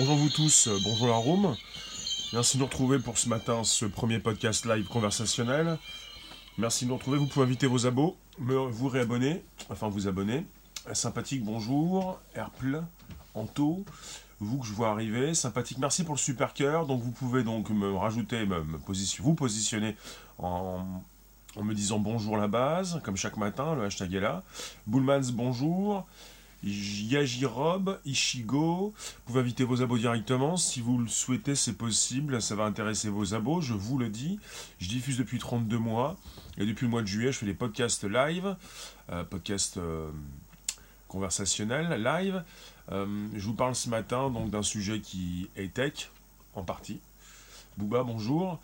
Bonjour vous tous, euh, bonjour la room. Merci de nous retrouver pour ce matin, ce premier podcast live conversationnel. Merci de nous retrouver. Vous pouvez inviter vos abos, vous réabonner, enfin vous abonner. Sympathique, bonjour. Herple, Anto, vous que je vois arriver. Sympathique, merci pour le super cœur. Donc vous pouvez donc me rajouter, me, vous positionner en, en me disant bonjour la base, comme chaque matin, le hashtag est là. Bullmans, bonjour. Yajirob, Ishigo, vous pouvez inviter vos abos directement. Si vous le souhaitez, c'est possible. Ça va intéresser vos abos, je vous le dis. Je diffuse depuis 32 mois. Et depuis le mois de juillet, je fais des podcasts live, euh, podcasts euh, conversationnels live. Euh, je vous parle ce matin donc d'un sujet qui est tech, en partie. Bouba, bonjour.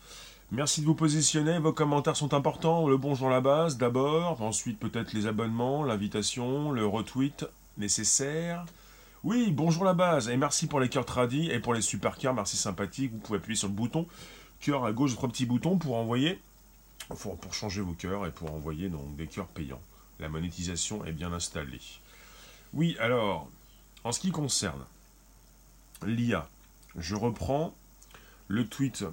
Merci de vous positionner, vos commentaires sont importants. Le bonjour à la base d'abord, ensuite peut-être les abonnements, l'invitation, le retweet nécessaire. Oui, bonjour la base, et merci pour les cœurs tradis et pour les super cœurs, merci sympathique. Vous pouvez appuyer sur le bouton cœur à gauche, trois petits boutons pour envoyer, pour, changer vos cœurs et pour envoyer donc des cœurs payants. La monétisation est bien installée. Oui, alors, en ce qui concerne l'IA, je reprends le tweet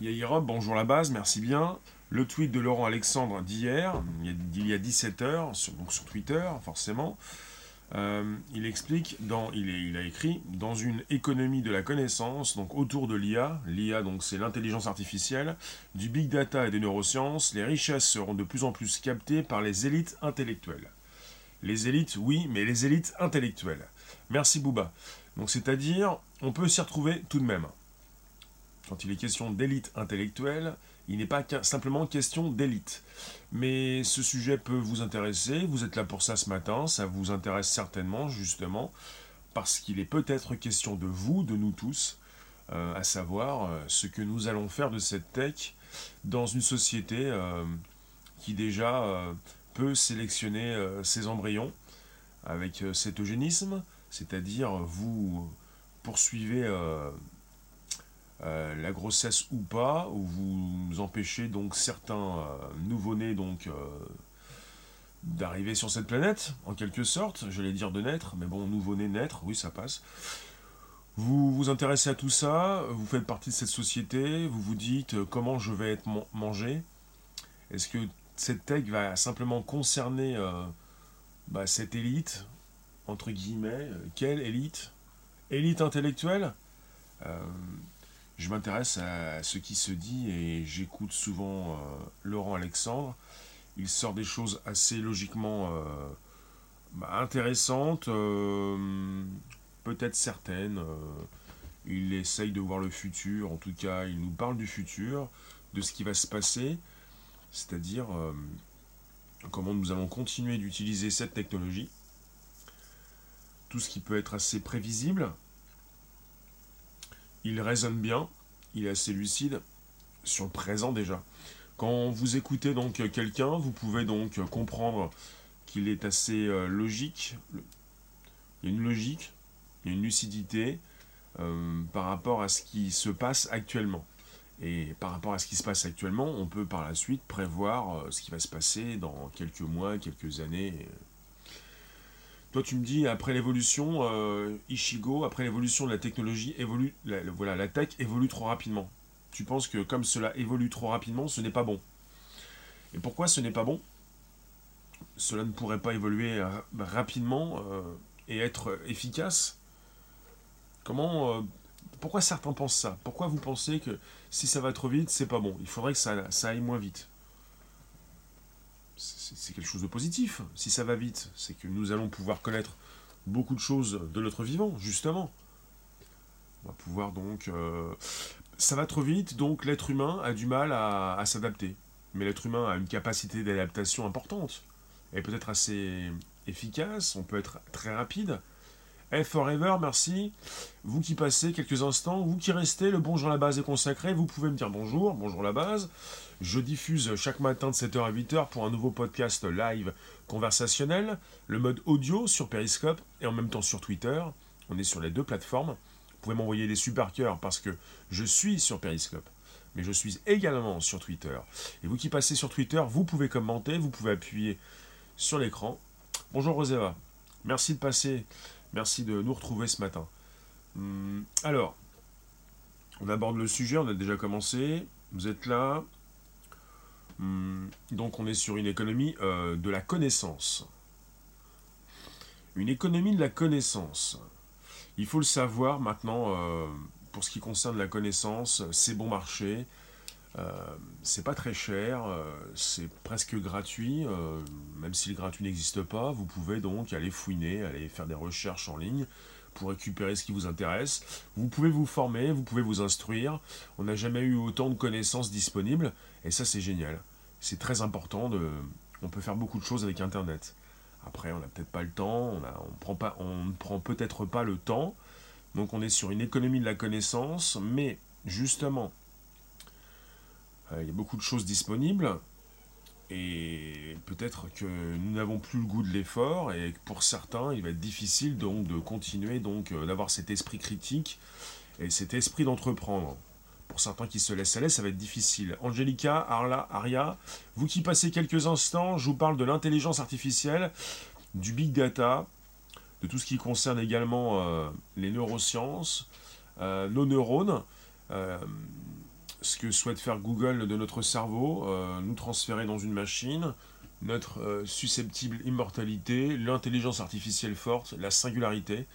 Yahirob, bonjour la base, merci bien. Le tweet de Laurent Alexandre d'hier, il y a 17 heures, sur, donc sur Twitter, forcément. Euh, il explique, dans, il, a écrit, dans une économie de la connaissance, donc autour de l'IA, l'IA c'est l'intelligence artificielle, du big data et des neurosciences, les richesses seront de plus en plus captées par les élites intellectuelles. Les élites, oui, mais les élites intellectuelles. Merci Bouba. Donc c'est-à-dire, on peut s'y retrouver tout de même quand il est question d'élite intellectuelle, il n'est pas simplement question d'élite. Mais ce sujet peut vous intéresser, vous êtes là pour ça ce matin, ça vous intéresse certainement justement, parce qu'il est peut-être question de vous, de nous tous, euh, à savoir euh, ce que nous allons faire de cette tech dans une société euh, qui déjà peut sélectionner ses embryons avec cet eugénisme, c'est-à-dire vous poursuivez euh, la grossesse ou pas, ou vous empêchez donc certains euh, nouveau-nés donc euh, d'arriver sur cette planète, en quelque sorte, j'allais dire de naître, mais bon, nouveau-né, naître, oui, ça passe. Vous vous intéressez à tout ça, vous faites partie de cette société, vous vous dites comment je vais être man mangé? Est-ce que cette tech va simplement concerner bah, cette élite, entre guillemets, quelle élite? Élite intellectuelle? Je m'intéresse à ce qui se dit et j'écoute souvent euh, Laurent Alexandre. Il sort des choses assez logiquement euh, bah, intéressantes, euh, peut-être certaines. il essaye de voir le futur, en tout cas il nous parle du futur, de ce qui va se passer, c'est-à-dire comment nous allons continuer d'utiliser cette technologie. Tout ce qui peut être assez prévisible, il raisonne bien, il est assez lucide sur le présent déjà. Quand vous écoutez donc quelqu'un, vous pouvez donc comprendre qu'il est assez euh, logique. Il y a une logique, il y a une lucidité euh, par rapport à ce qui se passe actuellement. Et par rapport à ce qui se passe actuellement, on peut par la suite prévoir euh, ce qui va se passer dans quelques mois, quelques années. Toi, tu me dis, après l'évolution, euh, Ishigo, après l'évolution de la technologie, évolue, la, voilà, la tech évolue trop rapidement. Tu penses que comme cela évolue trop rapidement, ce n'est pas bon. Et pourquoi ce n'est pas bon? Cela ne pourrait pas évoluer euh, rapidement euh, et être efficace? Comment euh, Pourquoi certains pensent ça? Pourquoi vous pensez que si ça va trop vite, c'est pas bon? Il faudrait que ça, ça aille moins vite c'est quelque chose de positif. Si ça va vite, c'est que nous allons pouvoir connaître beaucoup de choses de notre vivant, justement. On va pouvoir donc... Euh, ça va trop vite, donc l'être humain a du mal à, à s'adapter. Mais l'être humain a une capacité d'adaptation importante. Elle peut être assez efficace, on peut être très rapide. Hey Forever, merci. Vous qui passez quelques instants, vous qui restez, le bonjour à la base est consacré. Vous pouvez me dire bonjour, bonjour la base. Je diffuse chaque matin de 7h à 8h pour un nouveau podcast live conversationnel, le mode audio sur Periscope et en même temps sur Twitter. On est sur les deux plateformes. Vous pouvez m'envoyer des super cœurs parce que je suis sur Periscope, mais je suis également sur Twitter. Et vous qui passez sur Twitter, vous pouvez commenter, vous pouvez appuyer sur l'écran. Bonjour Roseva, merci de passer, merci de nous retrouver ce matin. Hmm, alors, on aborde le sujet, on a déjà commencé. Vous êtes là. Hmm, donc on est sur une économie euh, de la connaissance. Une économie de la connaissance. Il faut le savoir maintenant, euh, pour ce qui concerne la connaissance, c'est bon marché. Euh, c'est pas très cher, c'est presque gratuit, même si le gratuit n'existe pas, vous pouvez donc aller fouiner, aller faire des recherches en ligne, pour récupérer ce qui vous intéresse. Vous pouvez vous former, vous pouvez vous instruire. On n'a jamais eu autant de connaissances disponibles et ça c'est génial. C'est très important. On peut faire beaucoup de choses avec Internet. Après, on n'a peut-être pas le temps, on ne prend peut-être pas le temps. Donc on est sur une économie de la connaissance, mais justement, euh, il y a beaucoup de choses disponibles. Et peut-être que nous n'avons plus le goût de l'effort et que pour certains, il va être difficile donc de continuer donc euh, d'avoir cet esprit critique et cet esprit d'entreprendre. Pour certains qui se laissent aller, ça va être difficile. Angelica, Arla, Aria, vous qui passez quelques instants, je vous parle de l'intelligence artificielle, du big data, de tout ce qui concerne également euh, les neurosciences, euh, nos neurones ce que souhaite faire Google de notre cerveau, euh, nous transférer dans une machine, notre euh, susceptible immortalité, l'intelligence artificielle forte, la singularité.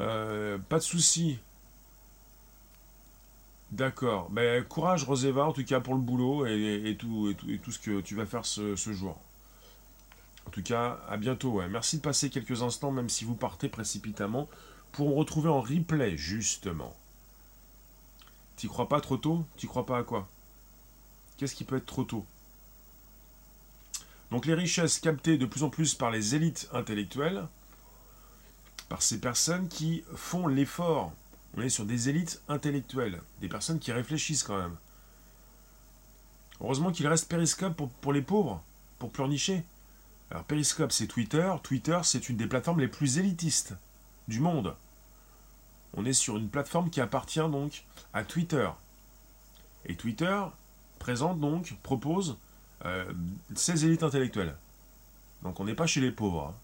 Euh, pas de souci. D'accord. Ben, courage Roseva en tout cas pour le boulot et, tout, et, tout, ce que tu vas faire ce, jour. En tout cas, à bientôt. Merci de passer quelques instants, même si vous partez précipitamment, pour me retrouver en replay, justement. T'y crois pas trop tôt T'y crois pas à quoi? Qu'est-ce qui peut être trop tôt? Donc les richesses captées de plus en plus par les élites intellectuelles, par ces personnes qui font l'effort. On est sur des élites intellectuelles, des personnes qui réfléchissent quand même. Heureusement qu'il reste Periscope pour, les pauvres, pour pleurnicher. Alors Periscope c'est Twitter, Twitter c'est une des plateformes les plus élitistes du monde. On est sur une plateforme qui appartient donc à Twitter. Et Twitter présente donc, propose euh, ses élites intellectuelles. Donc on n'est pas chez les pauvres. Hein.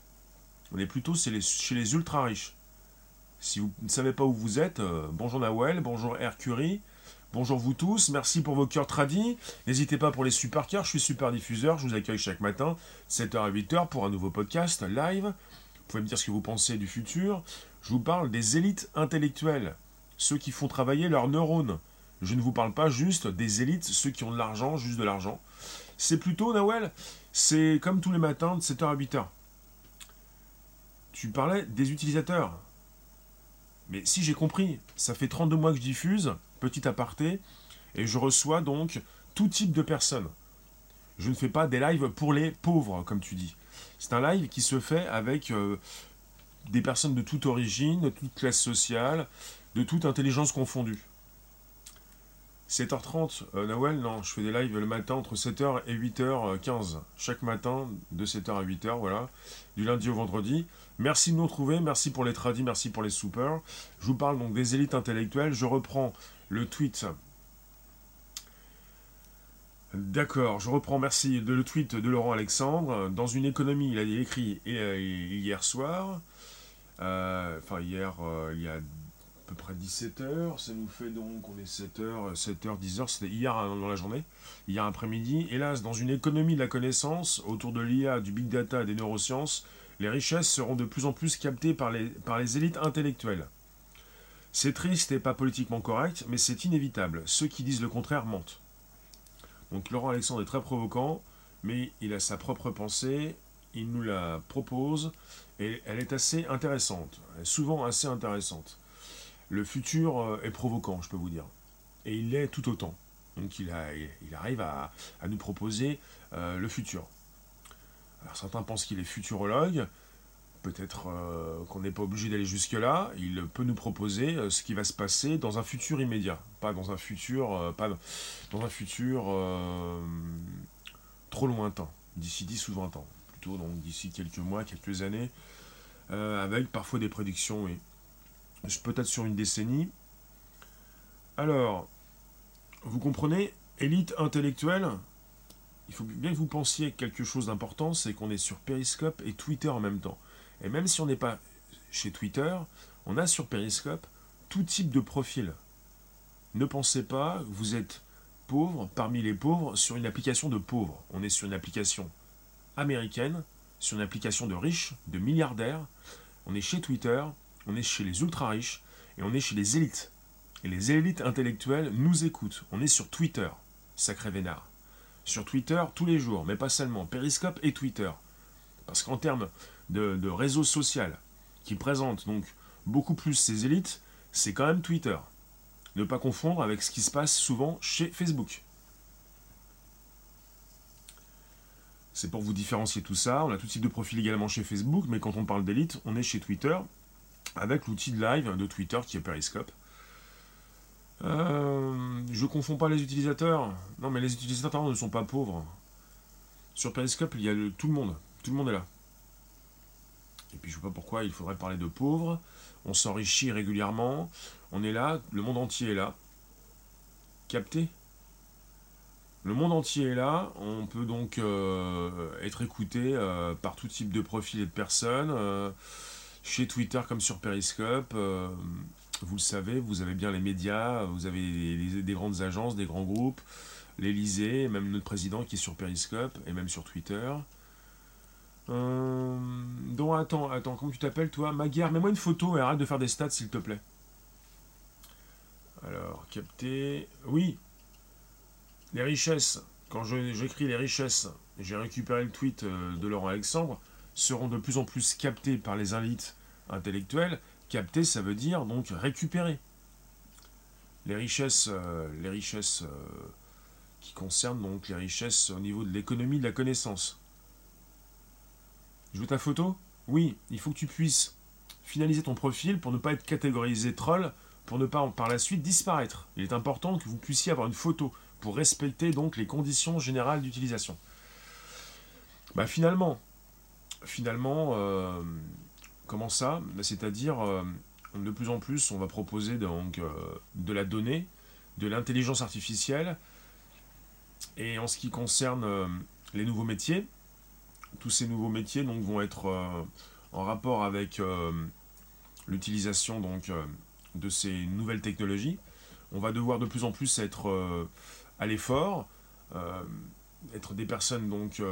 On est plutôt chez les, ultra riches. Si vous ne savez pas où vous êtes, euh, bonjour Nawel, bonjour Hercury, bonjour vous tous, merci pour vos cœurs tradis. N'hésitez pas pour les super cœurs, je suis super diffuseur, je vous accueille chaque matin, 7h à 8h pour un nouveau podcast live. Vous pouvez me dire ce que vous pensez du futur. Je vous parle des élites intellectuelles, ceux qui font travailler leurs neurones. Je ne vous parle pas juste des élites, ceux qui ont de l'argent, juste de l'argent. C'est plutôt, Nawel, c'est comme tous les matins de 7h à 8h. Tu parlais des utilisateurs. Mais si j'ai compris, ça fait 32 mois que je diffuse, petit aparté, et je reçois donc tout type de personnes. Je ne fais pas des lives pour les pauvres, comme tu dis. C'est un live qui se fait avec euh, des personnes de toute origine, de toute classe sociale, de toute intelligence confondue. 7h30, euh, Noël, non, je fais des lives le matin entre 7h et 8h15. Chaque matin, de 7h à 8h, voilà, du lundi au vendredi. Merci de nous retrouver, merci pour les tradis, merci pour les soupers. Je vous parle donc des élites intellectuelles. Je reprends le tweet. D'accord, je reprends, merci, de le tweet de Laurent Alexandre. Dans une économie, il a écrit euh, hier soir. Euh, enfin, hier, euh, il y a à peu près 17 heures. Ça nous fait donc, on est 7 h 7 h 10 h C'était hier hein, dans la journée, hier après-midi. Hélas, dans une économie de la connaissance, autour de l'IA, du big data des neurosciences, les richesses seront de plus en plus captées par les, par les élites intellectuelles. C'est triste et pas politiquement correct, mais c'est inévitable. Ceux qui disent le contraire mentent. Donc Laurent Alexandre est très provoquant, mais il a sa propre pensée, il nous la propose, et elle est assez intéressante, souvent assez intéressante. Le futur euh, est provoquant, je peux vous dire. Et il l'est tout autant. Donc il, arrive à, nous proposer euh, le futur. Alors certains pensent qu'il est futurologue, peut-être euh, qu'on n'est pas obligé d'aller jusque-là, il peut nous proposer ce qui va se passer dans un futur immédiat, pas dans un futur, pas dans un futur trop lointain, d'ici 10 ou 20 ans donc d'ici quelques mois, quelques années, euh, avec parfois des prédictions, oui. Peut-être sur une décennie. Alors, vous comprenez, élite intellectuelle, il faut bien que vous pensiez quelque chose d'important, c'est qu'on est sur Periscope et Twitter en même temps. Et même si on n'est pas chez Twitter, on a sur Periscope tout type de profil. Ne pensez pas vous êtes pauvre parmi les pauvres sur une application de pauvres. On est sur une application américaine, sur une application de riches, de milliardaires. On est chez Twitter, on est chez les ultra riches et on est chez les élites. Et les élites intellectuelles nous écoutent. On est sur Twitter, sacré vénard. Sur Twitter tous les jours, mais pas seulement. Periscope et Twitter. Parce qu'en termes de, de réseau social qui présente donc beaucoup plus ces élites, c'est quand même Twitter. Ne pas confondre avec ce qui se passe souvent chez Facebook. C'est pour vous différencier tout ça. On a tout type de profil également chez Facebook, mais quand on parle d'élite, on est chez Twitter avec l'outil de live de Twitter qui est Periscope. Euh, je confonds pas les utilisateurs. Non, mais les utilisateurs ne sont pas pauvres. Sur Periscope, il y a tout le monde. Tout le monde est là. Et puis je ne sais pas pourquoi il faudrait parler de pauvres. On s'enrichit régulièrement. On est là, le monde entier est là. Capté Le monde entier est là. On peut donc euh, être écouté euh, par tout type de profil et de personnes. Euh, chez Twitter comme sur Periscope. vous le savez, vous avez bien les médias, vous avez des grandes agences, des grands groupes, l'Elysée, même notre président qui est sur Periscope et même sur Twitter. Donc attends, attends, comment tu t'appelles toi? Maguire, mets-moi une photo et arrête de faire des stats s'il te plaît. Alors, capter. Oui. Les richesses. Quand j'écris les richesses, j'ai récupéré le tweet euh, de Laurent Alexandre, seront de plus en plus captées par les élites intellectuelles. Capter, ça veut dire donc récupérer. Les richesses, euh, les richesses euh, qui concernent donc les richesses au niveau de l'économie de la connaissance. Je veux ta photo? Oui, il faut que tu puisses finaliser ton profil pour ne pas être catégorisé troll, pour ne pas par la suite disparaître. Il est important que vous puissiez avoir une photo respecter donc les conditions générales d'utilisation. Bah finalement, finalement, euh, comment ça? Bah, C'est-à-dire, euh, de plus en plus, on va proposer donc euh, de la donnée, de l'intelligence artificielle, et en ce qui concerne les nouveaux métiers, tous ces nouveaux métiers donc, vont être en rapport avec l'utilisation donc de ces nouvelles technologies. On va devoir de plus en plus être à l'effort, être des personnes donc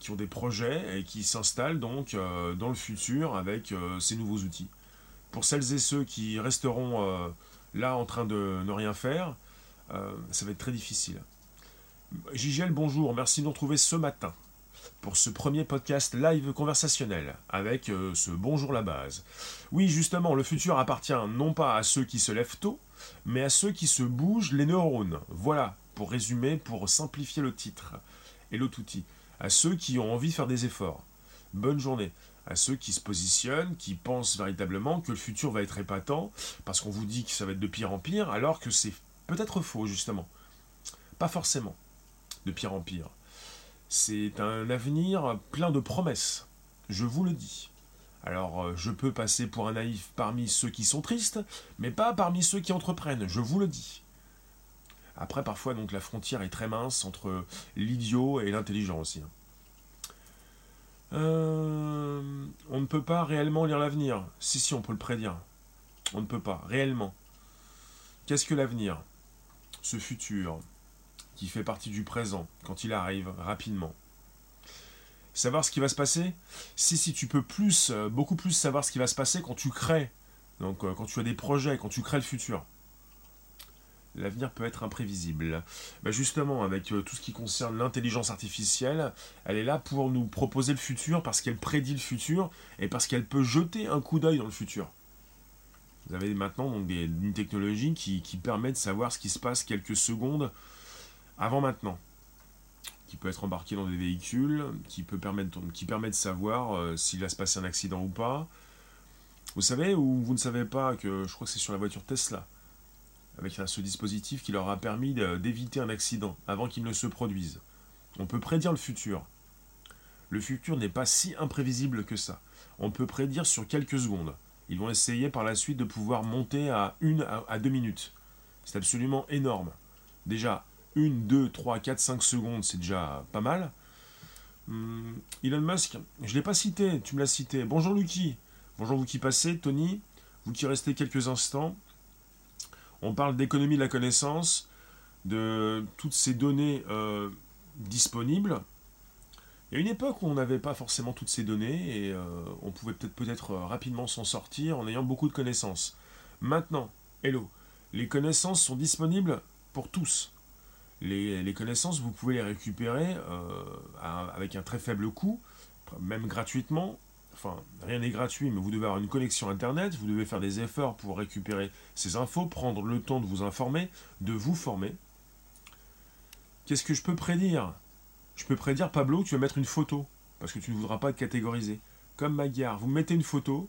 qui ont des projets et qui s'installent donc dans le futur avec ces nouveaux outils. Pour celles et ceux qui resteront là en train de ne rien faire, ça va être très difficile. Gigel, bonjour, merci de nous retrouver ce matin pour ce premier podcast live conversationnel avec euh, ce bonjour la base. Oui, justement, le futur appartient non pas à ceux qui se lèvent tôt, mais à ceux qui se bougent les neurones. Voilà, pour résumer, pour simplifier le titre et l'autre outil. À ceux qui ont envie de faire des efforts. Bonne journée. À ceux qui se positionnent, qui pensent véritablement que le futur va être épatant, parce qu'on vous dit que ça va être de pire en pire, alors que c'est peut-être faux, justement. Pas forcément de pire en pire. C'est un avenir plein de promesses, je vous le dis. Alors, euh, je peux passer pour un naïf parmi ceux qui sont tristes, mais pas parmi ceux qui entreprennent, je vous le dis. Après, parfois, donc, la frontière est très mince entre l'idiot et l'intelligent aussi. Hein. Euh, on ne peut pas réellement lire l'avenir. Si, si, on peut le prédire. On ne peut pas, réellement. Qu'est-ce que l'avenir? Ce futur, qui fait partie du présent, quand il arrive, rapidement. Savoir ce qui va se passer? Si, si, tu peux plus, euh, beaucoup plus savoir ce qui va se passer quand tu crées, donc euh, quand tu as des projets, quand tu crées le futur. L'avenir peut être imprévisible. Bah, justement, avec euh, tout ce qui concerne l'intelligence artificielle, elle est là pour nous proposer le futur parce qu'elle prédit le futur et parce qu'elle peut jeter un coup d'œil dans le futur. Vous avez maintenant une technologie qui permet de savoir ce qui se passe quelques secondes avant maintenant, qui peut être embarqué dans des véhicules, qui permet de savoir euh, s'il va se passer un accident ou pas. Vous savez, ou vous ne savez pas que je crois que c'est sur la voiture Tesla, avec ce dispositif qui leur a permis d'éviter un accident avant qu'il ne se produise. On peut prédire le futur. Le futur n'est pas si imprévisible que ça. On peut prédire sur quelques secondes. Ils vont essayer par la suite de pouvoir monter à une à deux minutes. C'est absolument énorme. Déjà, 1, 2, 3, 4, 5 secondes, c'est déjà pas mal. Hmm, Elon Musk, je ne l'ai pas cité, tu me l'as cité. Bonjour Lucky. Bonjour vous qui passez, Tony. vous qui restez quelques instants, on parle d'économie de la connaissance, de toutes ces données euh, disponibles. Il y a une époque où on n'avait pas forcément toutes ces données et euh, on pouvait peut-être peut-être rapidement s'en sortir en ayant beaucoup de connaissances. Maintenant, hello, les connaissances sont disponibles pour tous. Les, connaissances, vous pouvez les récupérer euh, avec un très faible coût, même gratuitement. Enfin, rien n'est gratuit, mais vous devez avoir une connexion Internet, vous devez faire des efforts pour récupérer ces infos, prendre le temps de vous informer, de vous former. Qu'est-ce que je peux prédire? Je peux prédire, Pablo, tu vas mettre une photo, parce que tu ne voudras pas être catégorisé. Comme Magyar, vous mettez une photo,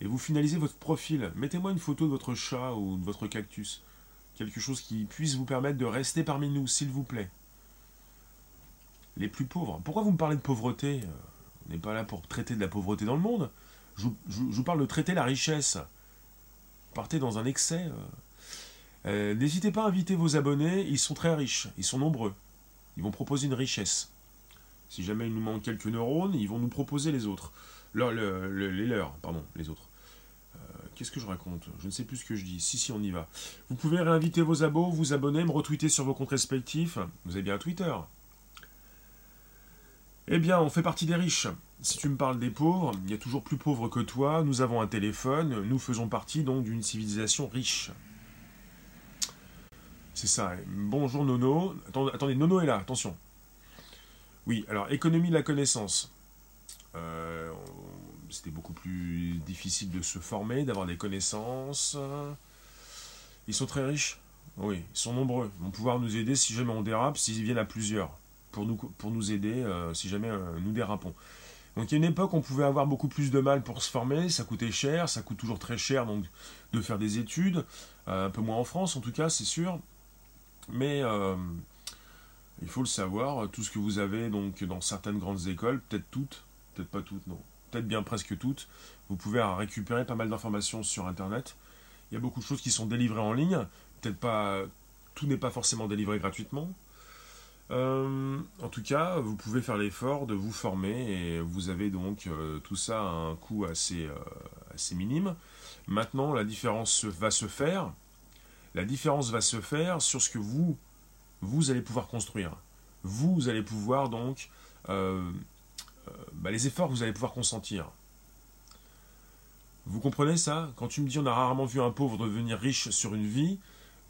et vous finalisez votre profil. Mettez-moi une photo de votre chat ou de votre cactus. Quelque chose qui puisse vous permettre de rester parmi nous, s'il vous plaît. Les plus pauvres. Pourquoi vous me parlez de pauvreté On n'est pas là pour traiter de la pauvreté dans le monde. Je, vous parle de traiter la richesse. Partez dans un excès. Euh. Euh, n'hésitez pas à inviter vos abonnés, ils sont très riches, ils sont nombreux. Ils vont proposer une richesse. Si jamais il nous manque quelques neurones, ils vont nous proposer les autres. les leurs, pardon, les autres. Qu'est-ce que je raconte? Je ne sais plus ce que je dis. Si, si, on y va. Vous pouvez réinviter vos abos, vous abonner, me retweeter sur vos comptes respectifs. Vous avez bien un Twitter. Eh bien, on fait partie des riches. Si tu me parles des pauvres, il y a toujours plus pauvres que toi. Nous avons un téléphone. Nous faisons partie donc d'une civilisation riche. C'est ça. Bonjour Nono. Attendez, Nono est là. Attention. Oui, alors économie de la connaissance. Euh, c'était beaucoup plus difficile de se former, d'avoir des connaissances. Ils sont très riches Oui, ils sont nombreux. Ils vont pouvoir nous aider si jamais on dérape, s'ils viennent à plusieurs, pour nous, pour nous aider euh, si jamais euh, nous dérapons. Donc il y a une époque, on pouvait avoir beaucoup plus de mal pour se former, ça coûtait cher, ça coûte toujours très cher donc de faire des études, euh, un peu moins en France en tout cas, c'est sûr. Mais il faut le savoir, tout ce que vous avez donc dans certaines grandes écoles, peut-être toutes, peut-être pas toutes, non, peut-être bien presque toutes. Vous pouvez récupérer pas mal d'informations sur Internet. Il y a beaucoup de choses qui sont délivrées en ligne. Peut-être pas, tout n'est pas forcément délivré gratuitement. Euh, en tout cas, vous pouvez faire l'effort de vous former et vous avez donc euh, tout ça à un coût assez, euh, assez minime. Maintenant, la différence va se faire. La différence va se faire sur ce que vous, vous allez pouvoir construire. Vous allez pouvoir donc bah, les efforts que vous allez pouvoir consentir. Vous comprenez ça? Quand tu me dis on a rarement vu un pauvre devenir riche sur une vie,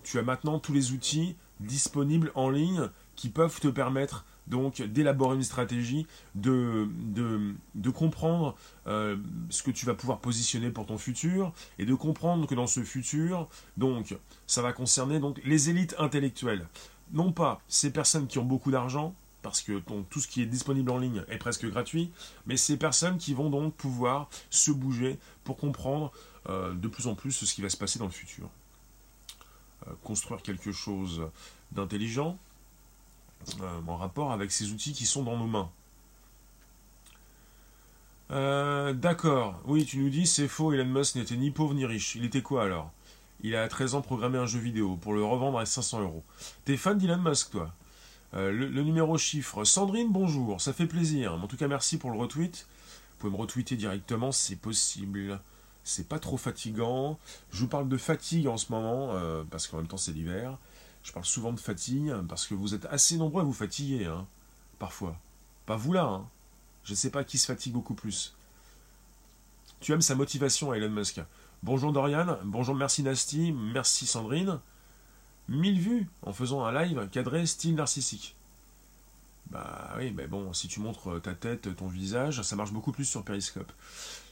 tu as maintenant tous les outils disponibles en ligne qui peuvent te permettre donc d'élaborer une stratégie, de, de, comprendre euh, ce que tu vas pouvoir positionner pour ton futur et de comprendre que dans ce futur, donc ça va concerner donc les élites intellectuelles. Non pas ces personnes qui ont beaucoup d'argent, parce que tout ce qui est disponible en ligne est presque gratuit, mais ces personnes qui vont donc pouvoir se bouger pour comprendre euh, de plus en plus ce qui va se passer dans le futur. Euh, construire quelque chose d'intelligent euh, en rapport avec ces outils qui sont dans nos mains. D'accord, oui, tu nous dis c'est faux, Elon Musk n'était ni pauvre ni riche. Il était quoi alors? Il a à 13 ans programmé un jeu vidéo pour le revendre à 500 euros. T'es fan d'Elon Musk, toi? Euh, le, numéro chiffre. Sandrine, bonjour, ça fait plaisir. En tout cas, merci pour le retweet. Vous pouvez me retweeter directement, c'est possible. C'est pas trop fatigant. Je vous parle de fatigue en ce moment, euh, parce qu'en même temps c'est l'hiver. Je parle souvent de fatigue, parce que vous êtes assez nombreux à vous fatiguer, hein, parfois. Pas vous là, hein. Je ne sais pas qui se fatigue beaucoup plus. Tu aimes sa motivation, Elon Musk. Bonjour Dorian, bonjour merci Nasty, merci Sandrine. 1000 vues en faisant un live cadré style narcissique. Bah oui, mais bon, si tu montres ta tête, ton visage, ça marche beaucoup plus sur Periscope.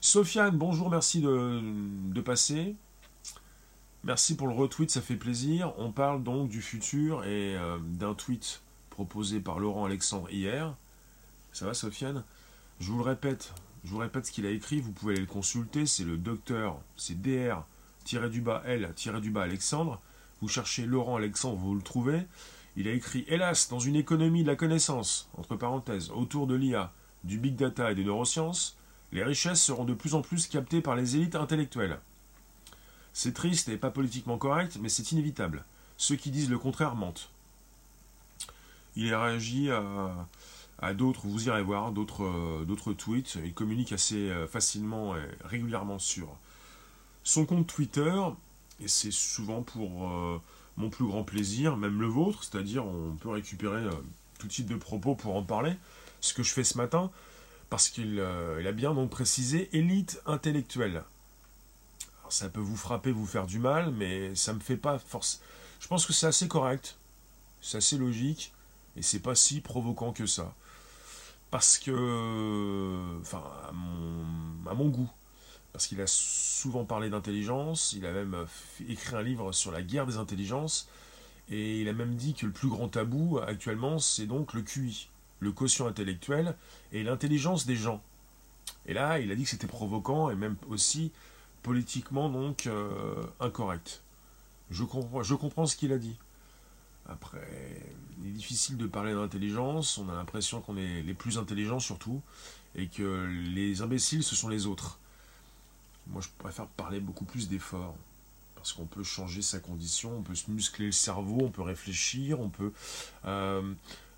Sofiane, bonjour, merci de, passer. Merci pour le retweet, ça fait plaisir. On parle donc du futur et euh, d'un tweet proposé par Laurent Alexandre hier. Ça va, Sofiane? Je vous le répète, je vous répète ce qu'il a écrit, vous pouvez le consulter, c'est le docteur, c'est dr-l-du-bas Alexandre. Vous cherchez Laurent Alexandre, vous le trouvez. Il a écrit Hélas, dans une économie de la connaissance, entre parenthèses, autour de l'IA, du big data et des neurosciences, les richesses seront de plus en plus captées par les élites intellectuelles. C'est triste et pas politiquement correct, mais c'est inévitable. Ceux qui disent le contraire mentent. Il a réagi à, d'autres, vous irez voir, d'autres, tweets. Il communique assez euh, facilement et régulièrement sur, son compte Twitter, et c'est souvent pour euh, mon plus grand plaisir, même le vôtre, c'est-à-dire on peut récupérer euh, tout type de propos pour en parler, ce que je fais ce matin, parce qu'il a bien donc précisé élite intellectuelle. Alors, ça peut vous frapper, vous faire du mal, mais ça me fait pas force. Je pense que c'est assez correct, c'est assez logique, et c'est pas si provoquant que ça. Parce que, enfin, à mon, goût, parce qu'il a souvent parlé d'intelligence, il a même écrit un livre sur la guerre des intelligences, et il a même dit que le plus grand tabou actuellement, c'est donc le QI, le quotient intellectuel, et l'intelligence des gens. Et là, il a dit que c'était provoquant, et même aussi politiquement donc euh, incorrect. Je comprends, je comprends ce qu'il a dit. Après, il est difficile de parler d'intelligence, on a l'impression qu'on est les plus intelligents surtout, et que les imbéciles, ce sont les autres. Moi, je préfère parler beaucoup plus d'efforts, parce qu'on peut changer sa condition, on peut se muscler le cerveau, on peut réfléchir, on peut euh,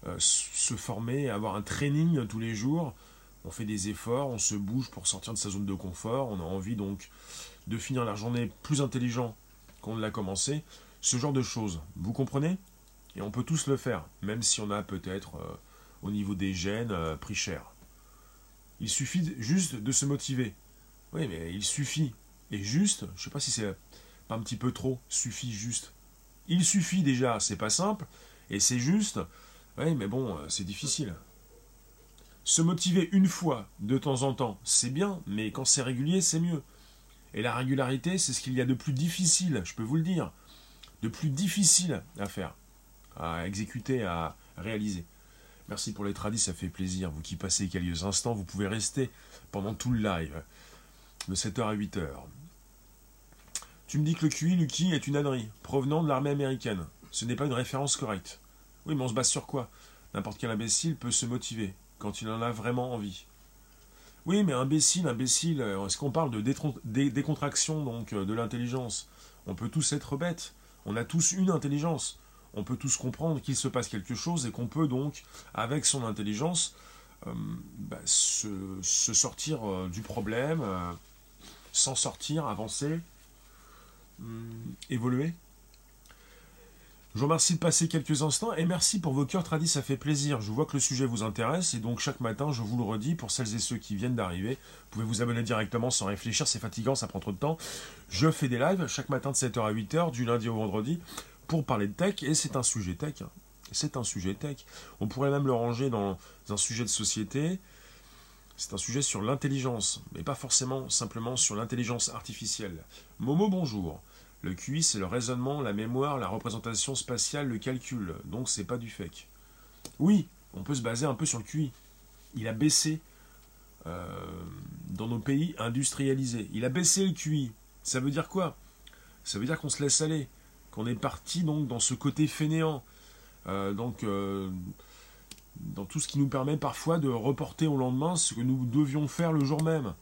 euh, se former, avoir un training tous les jours. On fait des efforts, on se bouge pour sortir de sa zone de confort, on a envie donc de finir la journée plus intelligent qu'on ne l'a commencé. Ce genre de choses, vous comprenez? Et on peut tous le faire, même si on a peut-être euh, au niveau des gènes pris cher. Il suffit juste de se motiver. Oui, mais il suffit. Et juste, je ne sais pas si c'est pas un petit peu trop, suffit juste. Il suffit déjà, c'est pas simple, et c'est juste. Oui, mais bon, euh, c'est difficile. Se motiver une fois, de temps en temps, c'est bien, mais quand c'est régulier, c'est mieux. Et la régularité, c'est ce qu'il y a de plus difficile, je peux vous le dire, de plus difficile à faire à exécuter, à réaliser. Merci pour les tradis, ça fait plaisir. Vous qui passez quelques instants, vous pouvez rester pendant tout le live, de 7h à 8h. Tu me dis que le QI, Lucky, est une ânerie, provenant de l'armée américaine. Ce n'est pas une référence correcte. Oui, mais on se base sur quoi? N'importe quel imbécile peut se motiver, quand il en a vraiment envie. Oui, mais imbécile, imbécile, est-ce qu'on parle de décontraction donc de l'intelligence? On peut tous être bêtes. On a tous une intelligence on peut tous comprendre qu'il se passe quelque chose et qu'on peut donc, avec son intelligence, euh, bah, se, sortir euh, du problème, euh, s'en sortir, avancer, évoluer. Je vous remercie de passer quelques instants et merci pour vos cœurs tradis, ça fait plaisir. Je vois que le sujet vous intéresse et donc chaque matin, je vous le redis, pour celles et ceux qui viennent d'arriver, vous pouvez vous abonner directement sans réfléchir, c'est fatigant, ça prend trop de temps. Je fais des lives chaque matin de 7h à 8h, du lundi au vendredi pour parler de tech, et c'est un sujet tech. Hein. C'est un sujet tech. On pourrait même le ranger dans un sujet de société. C'est un sujet sur l'intelligence, mais pas forcément simplement sur l'intelligence artificielle. Momo, bonjour. Le QI, c'est le raisonnement, la mémoire, la représentation spatiale, le calcul. Donc, c'est pas du fake. Oui, on peut se baser un peu sur le QI. Il a baissé euh, dans nos pays industrialisés. Il a baissé le QI. Ça veut dire quoi? Ça veut dire qu'on se laisse aller. On est parti donc dans ce côté fainéant, euh, donc euh, dans tout ce qui nous permet parfois de reporter au lendemain ce que nous devions faire le jour même.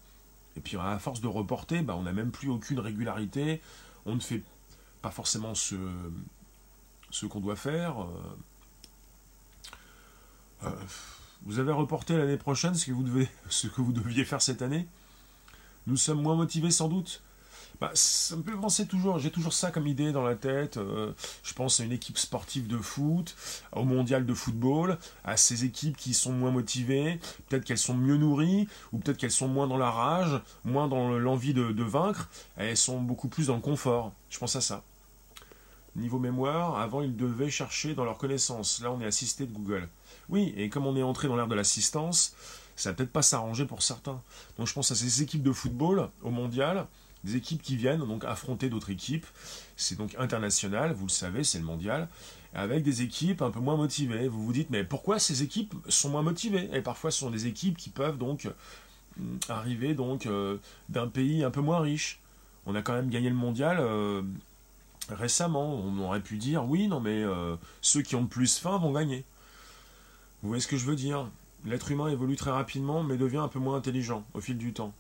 Et puis à force de reporter, bah, on n'a même plus aucune régularité, on ne fait pas forcément ce, qu'on doit faire. Euh, vous avez reporté l'année prochaine ce que vous, devez, ce que vous deviez faire cette année Nous sommes moins motivés sans doute bah, ça me fait penser toujours, j'ai toujours ça comme idée dans la tête. Euh, je pense à une équipe sportive de foot, au mondial de football, à ces équipes qui sont moins motivées, peut-être qu'elles sont mieux nourries, ou peut-être qu'elles sont moins dans la rage, moins dans l'envie de, vaincre, elles sont beaucoup plus dans le confort. Je pense à ça. Niveau mémoire, avant ils devaient chercher dans leurs connaissances. Là on est assisté de Google. Oui, et comme on est entré dans l'ère de l'assistance, ça va peut-être pas s'arranger pour certains. Donc je pense à ces équipes de football au mondial des équipes qui viennent donc affronter d'autres équipes. C'est donc international, vous le savez, c'est le mondial, avec des équipes un peu moins motivées. Vous vous dites, mais pourquoi ces équipes sont moins motivées? Et parfois, ce sont des équipes qui peuvent donc mm, arriver donc euh, d'un pays un peu moins riche. On a quand même gagné le mondial euh, récemment. On aurait pu dire, oui, non, mais euh, ceux qui ont le plus faim vont gagner. Vous voyez ce que je veux dire? L'être humain évolue très rapidement, mais devient un peu moins intelligent au fil du temps.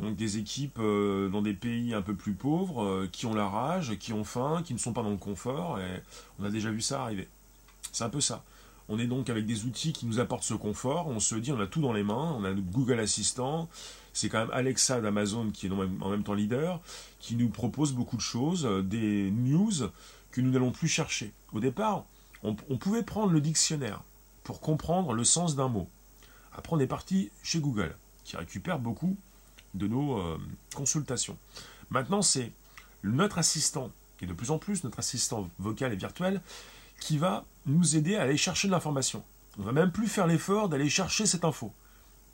Donc des équipes euh, dans des pays un peu plus pauvres, euh, qui ont la rage, qui ont faim, qui ne sont pas dans le confort, et on a déjà vu ça arriver. C'est un peu ça. On est donc avec des outils qui nous apportent ce confort. On se dit, on a tout dans les mains. On a Google Assistant. C'est quand même Alexa d'Amazon qui est en même temps leader, qui nous propose beaucoup de choses, euh, des news que nous n'allons plus chercher. Au départ, on, pouvait prendre le dictionnaire pour comprendre le sens d'un mot. Après, on est parti chez Google, qui récupère beaucoup de nos euh, consultations. Maintenant, c'est notre assistant, et de plus en plus notre assistant vocal et virtuel, qui va nous aider à aller chercher de l'information. On ne va même plus faire l'effort d'aller chercher cette info.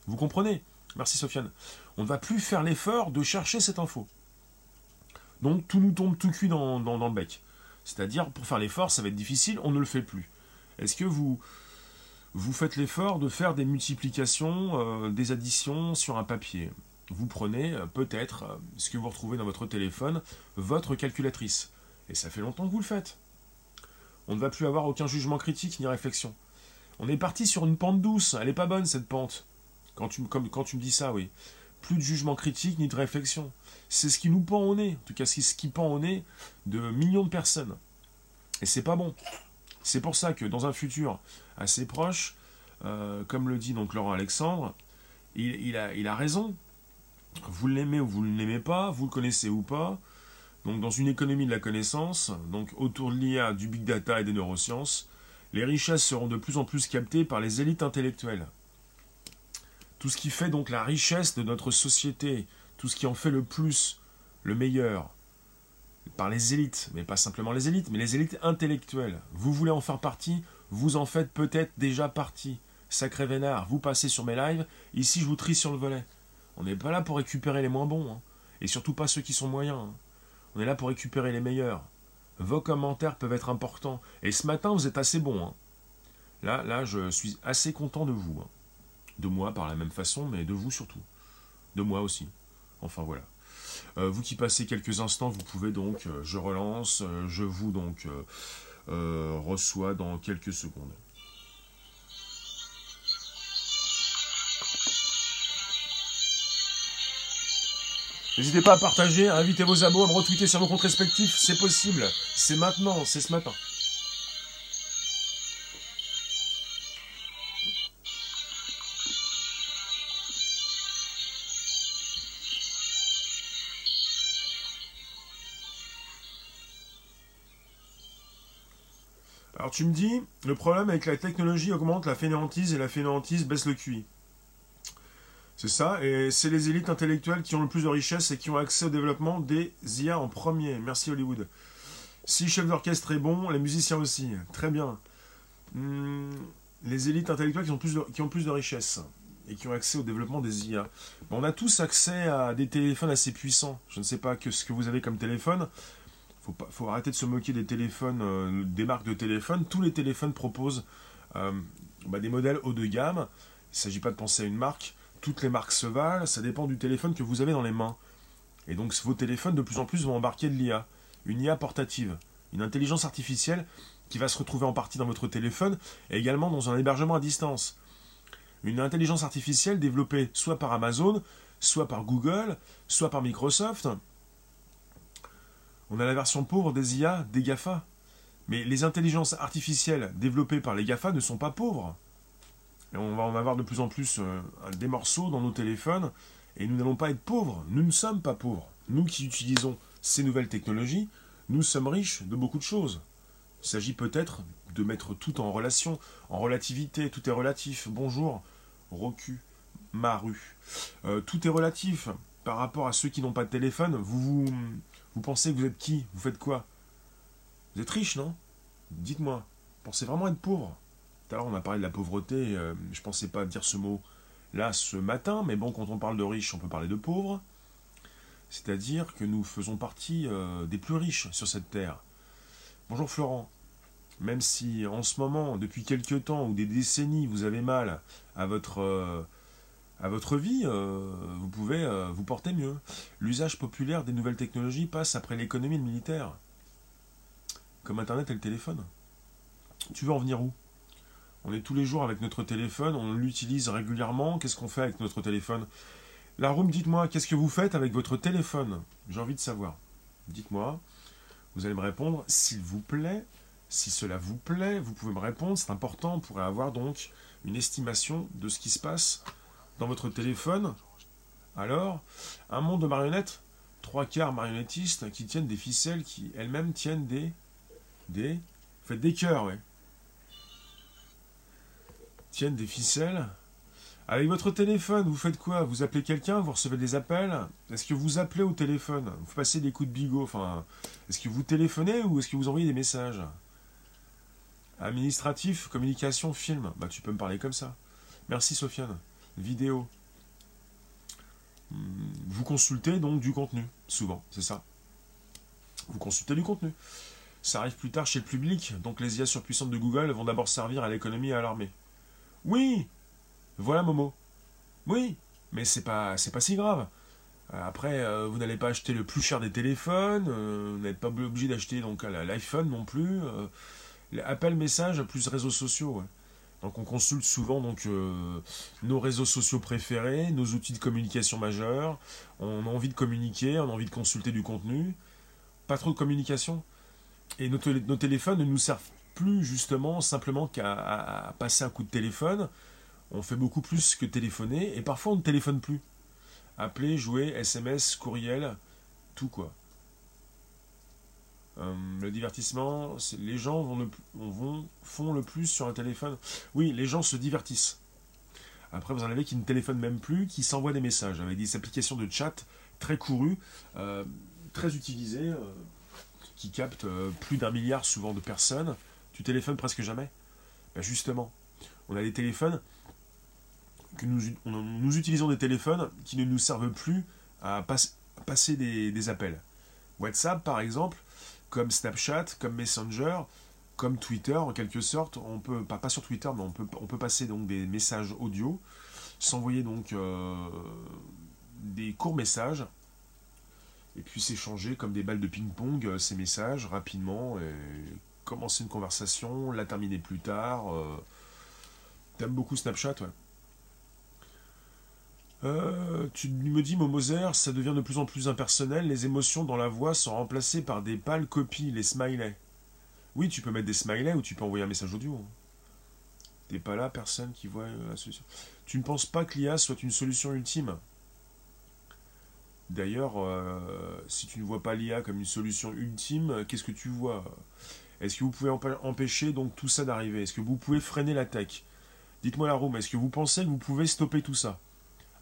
Vous comprenez? Merci Sofiane. On ne va plus faire l'effort de chercher cette info. Donc tout nous tombe tout cuit dans, le bec. C'est-à-dire, pour faire l'effort, ça va être difficile, on ne le fait plus. Est-ce que vous, vous faites l'effort de faire des multiplications, euh, des additions sur un papier? Vous prenez euh, peut-être euh, ce que vous retrouvez dans votre téléphone, votre calculatrice. Et ça fait longtemps que vous le faites. On ne va plus avoir aucun jugement critique ni réflexion. On est parti sur une pente douce, elle n'est pas bonne cette pente. Quand tu, quand tu me dis ça, oui. Plus de jugement critique ni de réflexion. C'est ce qui nous pend au nez, en tout cas ce qui pend au nez de millions de personnes. Et c'est pas bon. C'est pour ça que dans un futur assez proche, euh, comme le dit donc Laurent Alexandre, il a raison. Vous l'aimez ou vous ne l'aimez pas, vous le connaissez ou pas, donc dans une économie de la connaissance, donc autour de l'IA, du big data et des neurosciences, les richesses seront de plus en plus captées par les élites intellectuelles. Tout ce qui fait donc la richesse de notre société, tout ce qui en fait le plus, le meilleur, par les élites, mais pas simplement les élites, mais les élites intellectuelles. Vous voulez en faire partie, vous en faites peut-être déjà partie. Sacré vénard, vous passez sur mes lives, ici je vous trie sur le volet. On n'est pas là pour récupérer les moins bons, hein. et surtout pas ceux qui sont moyens. Hein. On est là pour récupérer les meilleurs. Vos commentaires peuvent être importants. Et ce matin, vous êtes assez bon. Hein. Là, là, je suis assez content de vous. De moi par la même façon, mais de vous surtout. De moi aussi. Enfin voilà. Euh, vous qui passez quelques instants, vous pouvez donc, euh, je relance, euh, je vous donc reçois dans quelques secondes. N'hésitez pas à partager, à inviter vos abos, à me retweeter sur vos comptes respectifs, c'est possible. C'est maintenant, c'est ce matin. Alors tu me dis, le problème avec la technologie augmente la fainéantise et la fainéantise baisse le QI. C'est ça, et c'est les élites intellectuelles qui ont le plus de richesse et qui ont accès au développement des IA en premier. Merci Hollywood. Si chef d'orchestre est bon, les musiciens aussi. Très bien. Hmm, les élites intellectuelles qui ont, plus de, qui ont plus de richesse et qui ont accès au développement des IA. on a tous accès à des téléphones assez puissants. Je ne sais pas que ce que vous avez comme téléphone. Faut, faut arrêter de se moquer des téléphones, euh, des marques de téléphones. Tous les téléphones proposent euh, bah, des modèles haut de gamme. Il ne s'agit pas de penser à une marque toutes les marques se valent, ça dépend du téléphone que vous avez dans les mains. Et donc vos téléphones de plus en plus vont embarquer de l'IA, une IA portative, une intelligence artificielle qui va se retrouver en partie dans votre téléphone et également dans un hébergement à distance. Une intelligence artificielle développée soit par Amazon, soit par Google, soit par Microsoft. On a la version pauvre des IA des GAFA. Mais les intelligences artificielles développées par les GAFA ne sont pas pauvres on va en avoir de plus en plus euh, des morceaux dans nos téléphones, et nous n'allons pas être pauvres. Nous ne sommes pas pauvres. Nous qui utilisons ces nouvelles technologies, nous sommes riches de beaucoup de choses. Il s'agit peut-être de mettre tout en relation, en relativité, tout est relatif. Bonjour, Roku, Maru. Euh, tout est relatif par rapport à ceux qui n'ont pas de téléphone. Vous, vous, vous pensez que vous êtes qui? Vous faites quoi? Vous êtes riche, non? Dites-moi. Pensez vraiment être pauvre? Tout à l'heure, on a parlé de la pauvreté. Euh, je ne pensais pas dire ce mot là ce matin, mais bon, quand on parle de riches, on peut parler de pauvres. C'est-à-dire que nous faisons partie euh, des plus riches sur cette terre. Bonjour Florent. Même si en ce moment, depuis quelques temps ou des décennies, vous avez mal à votre, euh, à votre vie, vous pouvez vous porter mieux. L'usage populaire des nouvelles technologies passe après l'économie et le militaire. Comme Internet et le téléphone. Tu veux en venir où? On est tous les jours avec notre téléphone, on l'utilise régulièrement. Qu'est-ce qu'on fait avec notre téléphone? La room, dites-moi, qu'est-ce que vous faites avec votre téléphone? J'ai envie de savoir. Dites-moi. Vous allez me répondre, s'il vous plaît, Si cela vous plaît, vous pouvez me répondre, c'est important, on pourrait avoir donc une estimation de ce qui se passe dans votre téléphone. Alors, un monde de marionnettes, trois quarts marionnettistes qui tiennent des ficelles qui elles-mêmes tiennent des. des. faites des cœurs, ouais. Tiennent des ficelles. Avec votre téléphone, vous faites quoi? Vous appelez quelqu'un Vous recevez des appels? Est-ce que vous appelez au téléphone? Vous passez des coups de bigot Enfin, est-ce que vous téléphonez ou est-ce que vous envoyez des messages? Administratif, communication, film. Bah, tu peux me parler comme ça. Merci, Sofiane. Vidéo. Hmm, vous consultez donc du contenu, souvent, c'est ça? Vous consultez du contenu. Ça arrive plus tard chez le public, donc les IA surpuissantes de Google vont d'abord servir à l'économie et à l'armée. Oui Voilà Momo. Oui, mais c'est pas, c'est pas si grave. Euh, après, euh, vous n'allez pas acheter le plus cher des téléphones, euh, vous n'êtes pas obligé d'acheter donc l'iPhone non plus. appel, message, plus réseaux sociaux. Donc on consulte souvent donc nos réseaux sociaux préférés, nos outils de communication majeurs. On a envie de communiquer, on a envie de consulter du contenu. Pas trop de communication. Et nos, téléphones ne nous servent plus justement simplement qu'à passer un coup de téléphone. On fait beaucoup plus que téléphoner et parfois on ne téléphone plus. Appeler, jouer, SMS, courriel, tout quoi. Euh, le divertissement, les gens vont, font le plus sur un téléphone. Oui, les gens se divertissent. Après, vous en avez qui ne téléphonent même plus, qui s'envoient des messages avec des applications de chat très courues, euh, très utilisées, euh, qui captent plus d'un milliard souvent de personnes. Tu téléphones presque jamais ben Justement, on a des téléphones que nous, nous, utilisons des téléphones qui ne nous servent plus à, passer des, appels. WhatsApp, par exemple, comme Snapchat, comme Messenger, comme Twitter, en quelque sorte, on peut, pas, sur Twitter, mais on peut, on peut passer donc des messages audio, s'envoyer donc euh, des courts messages, et puis s'échanger comme des balles de ping-pong euh, ces messages rapidement, et commencer une conversation, la terminer plus tard. Euh. T'aimes beaucoup Snapchat, ouais. Euh, tu me dis, Momoser, ça devient de plus en plus impersonnel. Les émotions dans la voix sont remplacées par des pâles copies, les smileys. Oui, tu peux mettre des smileys ou tu peux envoyer un message audio. T'es pas là, personne qui voit euh, la solution. Tu ne penses pas que l'IA soit une solution ultime? D'ailleurs, si tu ne vois pas l'IA comme une solution ultime, qu'est-ce que tu vois? Est-ce que vous pouvez empêcher donc tout ça d'arriver? Est-ce que vous pouvez freiner la tech Dites-moi la room, est-ce que vous pensez que vous pouvez stopper tout ça?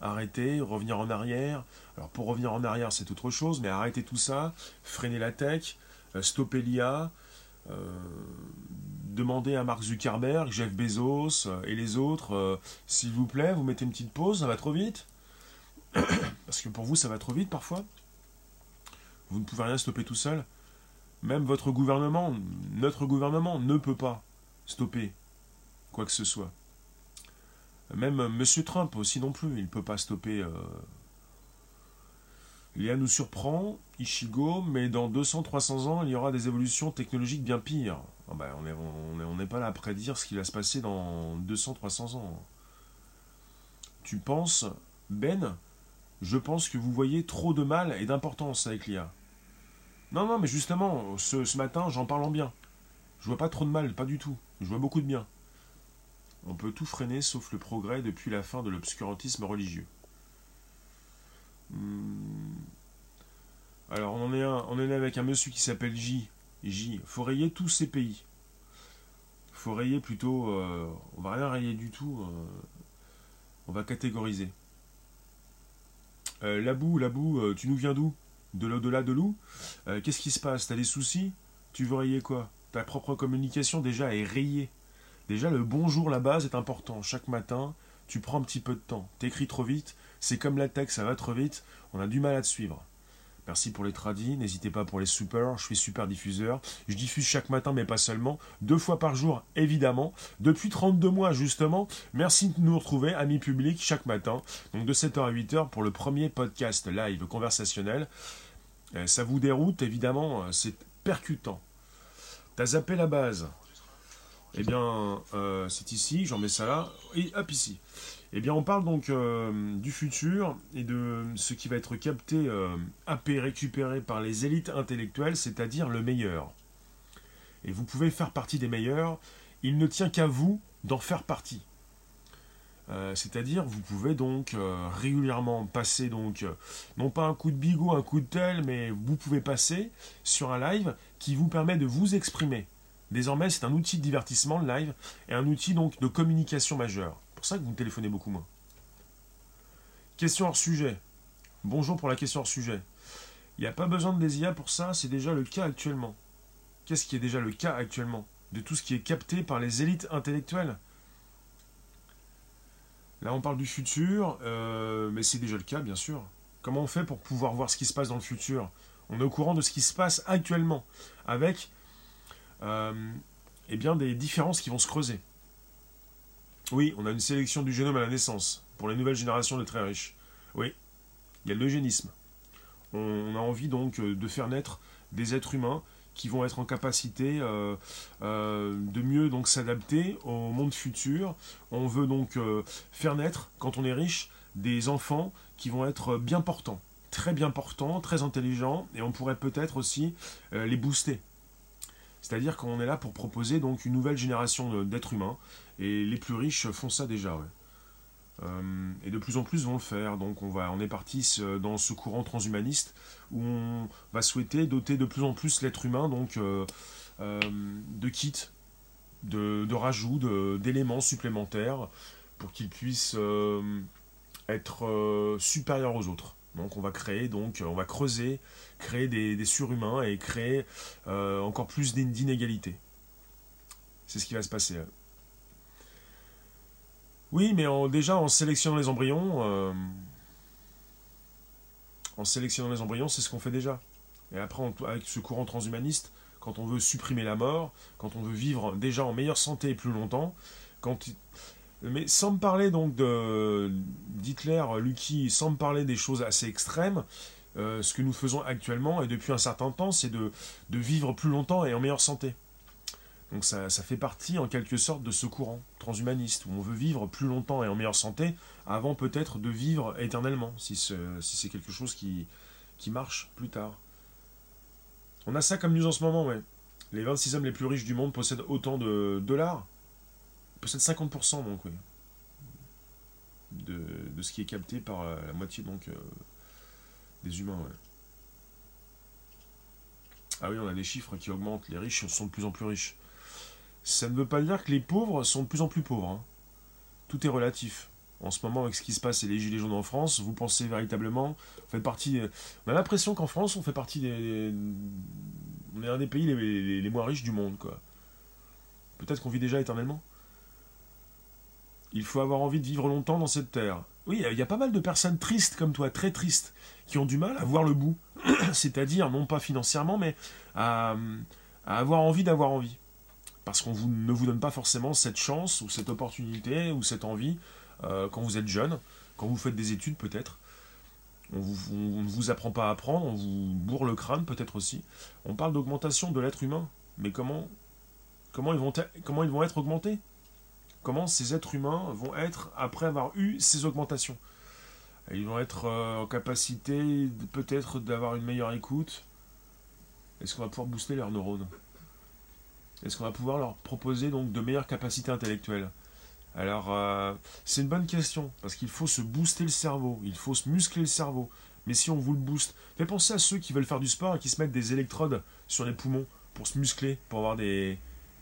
Arrêter, revenir en arrière? Alors pour revenir en arrière, c'est autre chose, mais arrêter tout ça, freiner la tech, euh, stopper l'IA, euh, demander à Mark Zuckerberg, Jeff Bezos euh, et les autres, s'il vous plaît, vous mettez une petite pause, ça va trop vite? Parce que pour vous, ça va trop vite parfois. Vous ne pouvez rien stopper tout seul. Même votre gouvernement, notre gouvernement ne peut pas stopper quoi que ce soit. Même M. Trump aussi non plus, il ne peut pas stopper. Euh... L'IA nous surprend, Ishigo, mais dans 200-300 ans, il y aura des évolutions technologiques bien pires. Ah ben, on n'est pas là à prédire ce qui va se passer dans 200-300 ans. Tu penses, Ben, je pense que vous voyez trop de mal et d'importance avec l'IA. Non, non, mais justement, ce, matin, j'en parle en bien. Je vois pas trop de mal, pas du tout. Je vois beaucoup de bien. On peut tout freiner sauf le progrès depuis la fin de l'obscurantisme religieux. Hmm. Alors on en est avec un monsieur qui s'appelle J. J. Faut rayer tous ces pays. Faut rayer plutôt. Euh, on va rien rayer du tout. Euh, on va catégoriser. Euh, Labou, Labou, tu nous viens d'où? De l'au-delà de loup Qu'est-ce qui se passe? T'as des soucis? Tu veux rayer quoi? Ta propre communication déjà est rayée. Déjà, le bonjour, la base est important. Chaque matin, tu prends un petit peu de temps. T'écris trop vite, c'est comme la tech, ça va trop vite, on a du mal à te suivre. Merci pour les tradis, n'hésitez pas pour les super, je suis super diffuseur. Je diffuse chaque matin, mais pas seulement, deux fois par jour, évidemment. Depuis 32 mois, justement, merci de nous retrouver, amis publics, chaque matin, donc de 7h à 8h pour le premier podcast live conversationnel. Euh, ça vous déroute, évidemment, euh, c'est percutant. T'as zappé la base, eh bien, euh, c'est ici, j'en mets ça là, et hop ici. Eh bien, on parle donc du futur et de ce qui va être capté, euh, récupéré par les élites intellectuelles, c'est-à-dire le meilleur. et vous pouvez faire partie des meilleurs. Il ne tient qu'à vous d'en faire partie. Euh, c'est-à-dire, vous pouvez donc euh, régulièrement passer, donc, euh, non pas un coup de bigot, un coup de tel, mais vous pouvez passer sur un live qui vous permet de vous exprimer. Désormais, c'est un outil de divertissement, le live, et un outil donc de communication majeur. C'est pour ça que vous me téléphonez beaucoup moins. Question hors sujet. Bonjour pour la question hors sujet. Il n'y a pas besoin de des IA pour ça, c'est déjà le cas actuellement. Qu'est-ce qui est déjà le cas actuellement? De tout ce qui est capté par les élites intellectuelles? Là, on parle du futur, euh, mais c'est déjà le cas, bien sûr. Comment on fait pour pouvoir voir ce qui se passe dans le futur? On est au courant de ce qui se passe actuellement, avec euh, eh bien, des différences qui vont se creuser. Oui, on a une sélection du génome à la naissance, pour les nouvelles générations de très riches. Oui, il y a l'eugénisme. On a envie donc euh, de faire naître des êtres humains qui vont être en capacité euh, euh, de mieux donc s'adapter au monde futur. On veut donc euh, faire naître, quand on est riche, des enfants qui vont être bien portants, très bien portants, très intelligents, et on pourrait peut-être aussi les booster. C'est-à-dire qu'on est là pour proposer donc une nouvelle génération d'êtres humains, et les plus riches font ça déjà. Euh, et de plus en plus vont le faire. Donc on, va, on est parti dans ce courant transhumaniste où on va souhaiter doter de plus en plus l'être humain donc, euh, euh, de kits, de, rajouts, d'éléments supplémentaires pour qu'il puisse être supérieur aux autres. Donc on va créer, donc on va creuser, créer des surhumains et créer encore plus d'inégalités. C'est ce qui va se passer. Oui, mais déjà en sélectionnant les embryons, euh, en sélectionnant les embryons, c'est ce qu'on fait déjà. Et après, avec ce courant transhumaniste, quand on veut supprimer la mort, quand on veut vivre déjà en meilleure santé et plus longtemps, quand mais sans me parler donc de d'Hitler, Lucky, sans me parler des choses assez extrêmes, euh, ce que nous faisons actuellement et depuis un certain temps, c'est de vivre plus longtemps et en meilleure santé. Donc ça, fait partie en quelque sorte de ce courant transhumaniste, où on veut vivre plus longtemps et en meilleure santé, avant peut-être de vivre éternellement, si c'est quelque chose qui, marche plus tard. On a ça comme news en ce moment, ouais. Les 26 hommes les plus riches du monde possèdent autant de dollars. Ils possèdent 50% donc, oui. De, de, ce qui est capté par la moitié donc euh, des humains, ouais. Ah oui, on a des chiffres qui augmentent. Les riches sont de plus en plus riches. Ça ne veut pas dire que les pauvres sont de plus en plus pauvres. Hein. Tout est relatif. En ce moment, avec ce qui se passe et les gilets jaunes en France, vous pensez véritablement, vous partie. On a l'impression qu'en France, on fait partie des, on est un des pays les, moins riches du monde, quoi. Peut-être qu'on vit déjà éternellement. Il faut avoir envie de vivre longtemps dans cette terre. Oui, il y a pas mal de personnes tristes comme toi, très tristes, qui ont du mal à voir le bout. C'est-à-dire, non pas financièrement, mais à avoir envie d'avoir envie parce qu'on ne vous donne pas forcément cette chance ou cette opportunité ou cette envie euh, quand vous êtes jeune, quand vous faites des études peut-être. On, ne vous apprend pas à apprendre, on vous bourre le crâne peut-être aussi. On parle d'augmentation de l'être humain, mais comment, comment, ils vont être augmentés? Comment ces êtres humains vont être après avoir eu ces augmentations? Ils vont être euh, en capacité peut-être d'avoir une meilleure écoute? Est-ce qu'on va pouvoir booster leurs neurones? Est-ce qu'on va pouvoir leur proposer donc de meilleures capacités intellectuelles? Alors, euh, c'est une bonne question, parce qu'il faut se booster le cerveau, il faut se muscler le cerveau. Mais si on vous le booste, faites penser à ceux qui veulent faire du sport et qui se mettent des électrodes sur les poumons pour se muscler, pour avoir des,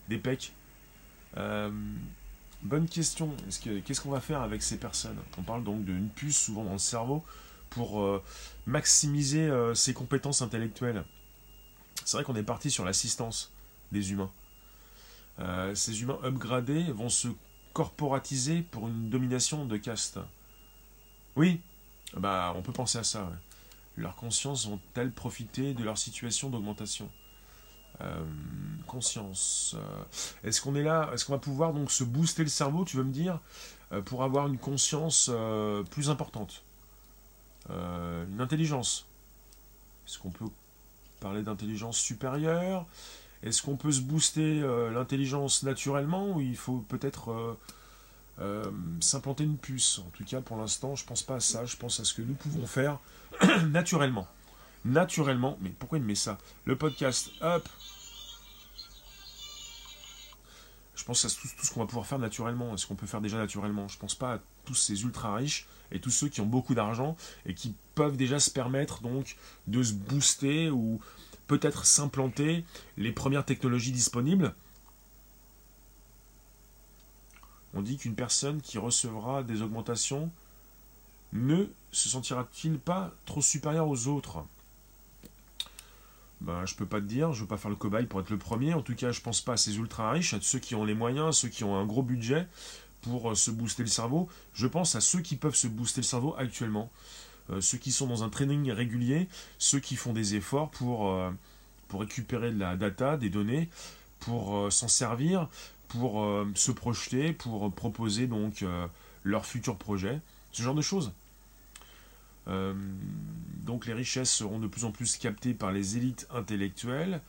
des pecs. Euh, bonne question. Qu'est-ce qu'on va faire avec ces personnes? On parle donc d'une puce souvent dans le cerveau pour euh, maximiser ses compétences intellectuelles. C'est vrai qu'on est parti sur l'assistance des humains. Euh, ces humains upgradés vont se corporatiser pour une domination de caste. Oui, bah on peut penser à ça. Leurs consciences vont-elles profiter de leur situation d'augmentation? Euh, Conscience. Euh, est-ce qu'on est là Est-ce qu'on va pouvoir donc se booster le cerveau, tu veux me dire, pour avoir une conscience plus importante? Une intelligence. Est-ce qu'on peut parler d'intelligence supérieure? Est-ce qu'on peut se booster euh, l'intelligence naturellement ou il faut peut-être euh, euh, s'implanter une puce? En tout cas, pour l'instant, je pense pas à ça. Je pense à ce que nous pouvons faire naturellement. Naturellement, mais pourquoi il met ça? Le podcast, hop Je pense à tout, ce qu'on va pouvoir faire naturellement, ce qu'on peut faire déjà naturellement? Je pense pas à tous ces ultra riches et tous ceux qui ont beaucoup d'argent et qui peuvent déjà se permettre donc de se booster ou peut-être s'implanter les premières technologies disponibles. On dit qu'une personne qui recevra des augmentations ne se sentira-t-il pas trop supérieur aux autres? Ben, je peux pas te dire, je veux pas faire le cobaye pour être le premier. En tout cas, je pense pas à ces ultra riches, à ceux qui ont les moyens, ceux qui ont un gros budget pour euh, se booster le cerveau. Je pense à ceux qui peuvent se booster le cerveau actuellement. Euh, ceux qui sont dans un training régulier, ceux qui font des efforts pour, euh, récupérer de la data, des données, pour s'en servir, pour se projeter, pour proposer donc leur futur projet, ce genre de choses. donc les richesses seront de plus en plus captées par les élites intellectuelles.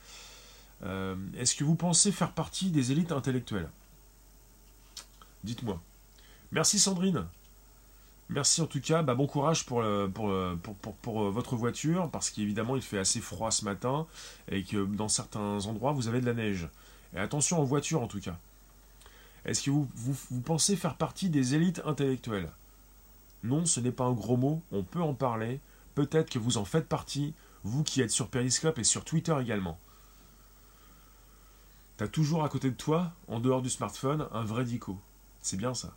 Est-ce que vous pensez faire partie des élites intellectuelles? Dites-moi. Merci Sandrine. Merci en tout cas, bah, bon courage pour, pour, pour, euh, votre voiture, parce qu'évidemment il fait assez froid ce matin, et que dans certains endroits vous avez de la neige. Et attention en voiture en tout cas. Est-ce que vous, vous, pensez faire partie des élites intellectuelles? Non, ce n'est pas un gros mot, on peut en parler. Peut-être que vous en faites partie, vous qui êtes sur Periscope et sur Twitter également. T'as toujours à côté de toi, en dehors du smartphone, un vrai dico. C'est bien ça.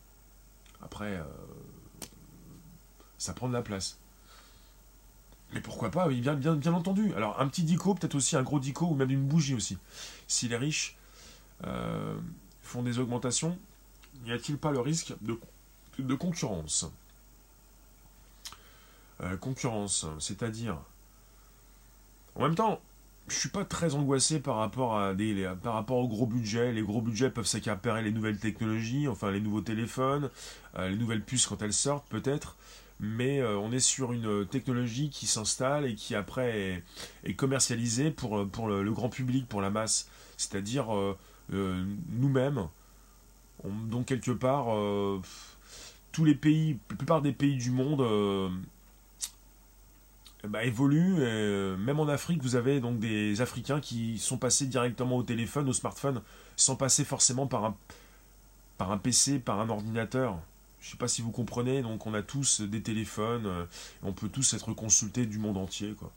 Après, euh, ça prend de la place. Mais pourquoi pas, oui, bien, bien, bien entendu. Alors, un petit dico, peut-être aussi un gros dico, ou même une bougie aussi. Si les riches euh, font des augmentations, n'y a-t-il pas le risque de, concurrence? Euh, Concurrence, c'est-à-dire... En même temps, je suis pas très angoissé par rapport à des par rapport au gros budget. Les gros budgets peuvent s'accaparer les nouvelles technologies, enfin les nouveaux téléphones, euh, les nouvelles puces quand elles sortent peut-être. Mais euh, on est sur une technologie qui s'installe et qui après est, commercialisée pour, pour le, grand public, pour la masse. C'est-à-dire euh, nous-mêmes. Donc quelque part, tous les pays, la plupart des pays du monde bah, évolue. Euh, même en Afrique, vous avez donc des Africains qui sont passés directement au téléphone, au smartphone, sans passer forcément par un, par un PC, par un ordinateur. Je ne sais pas si vous comprenez, donc on a tous des téléphones, euh, on peut tous être consultés du monde entier. Quoi.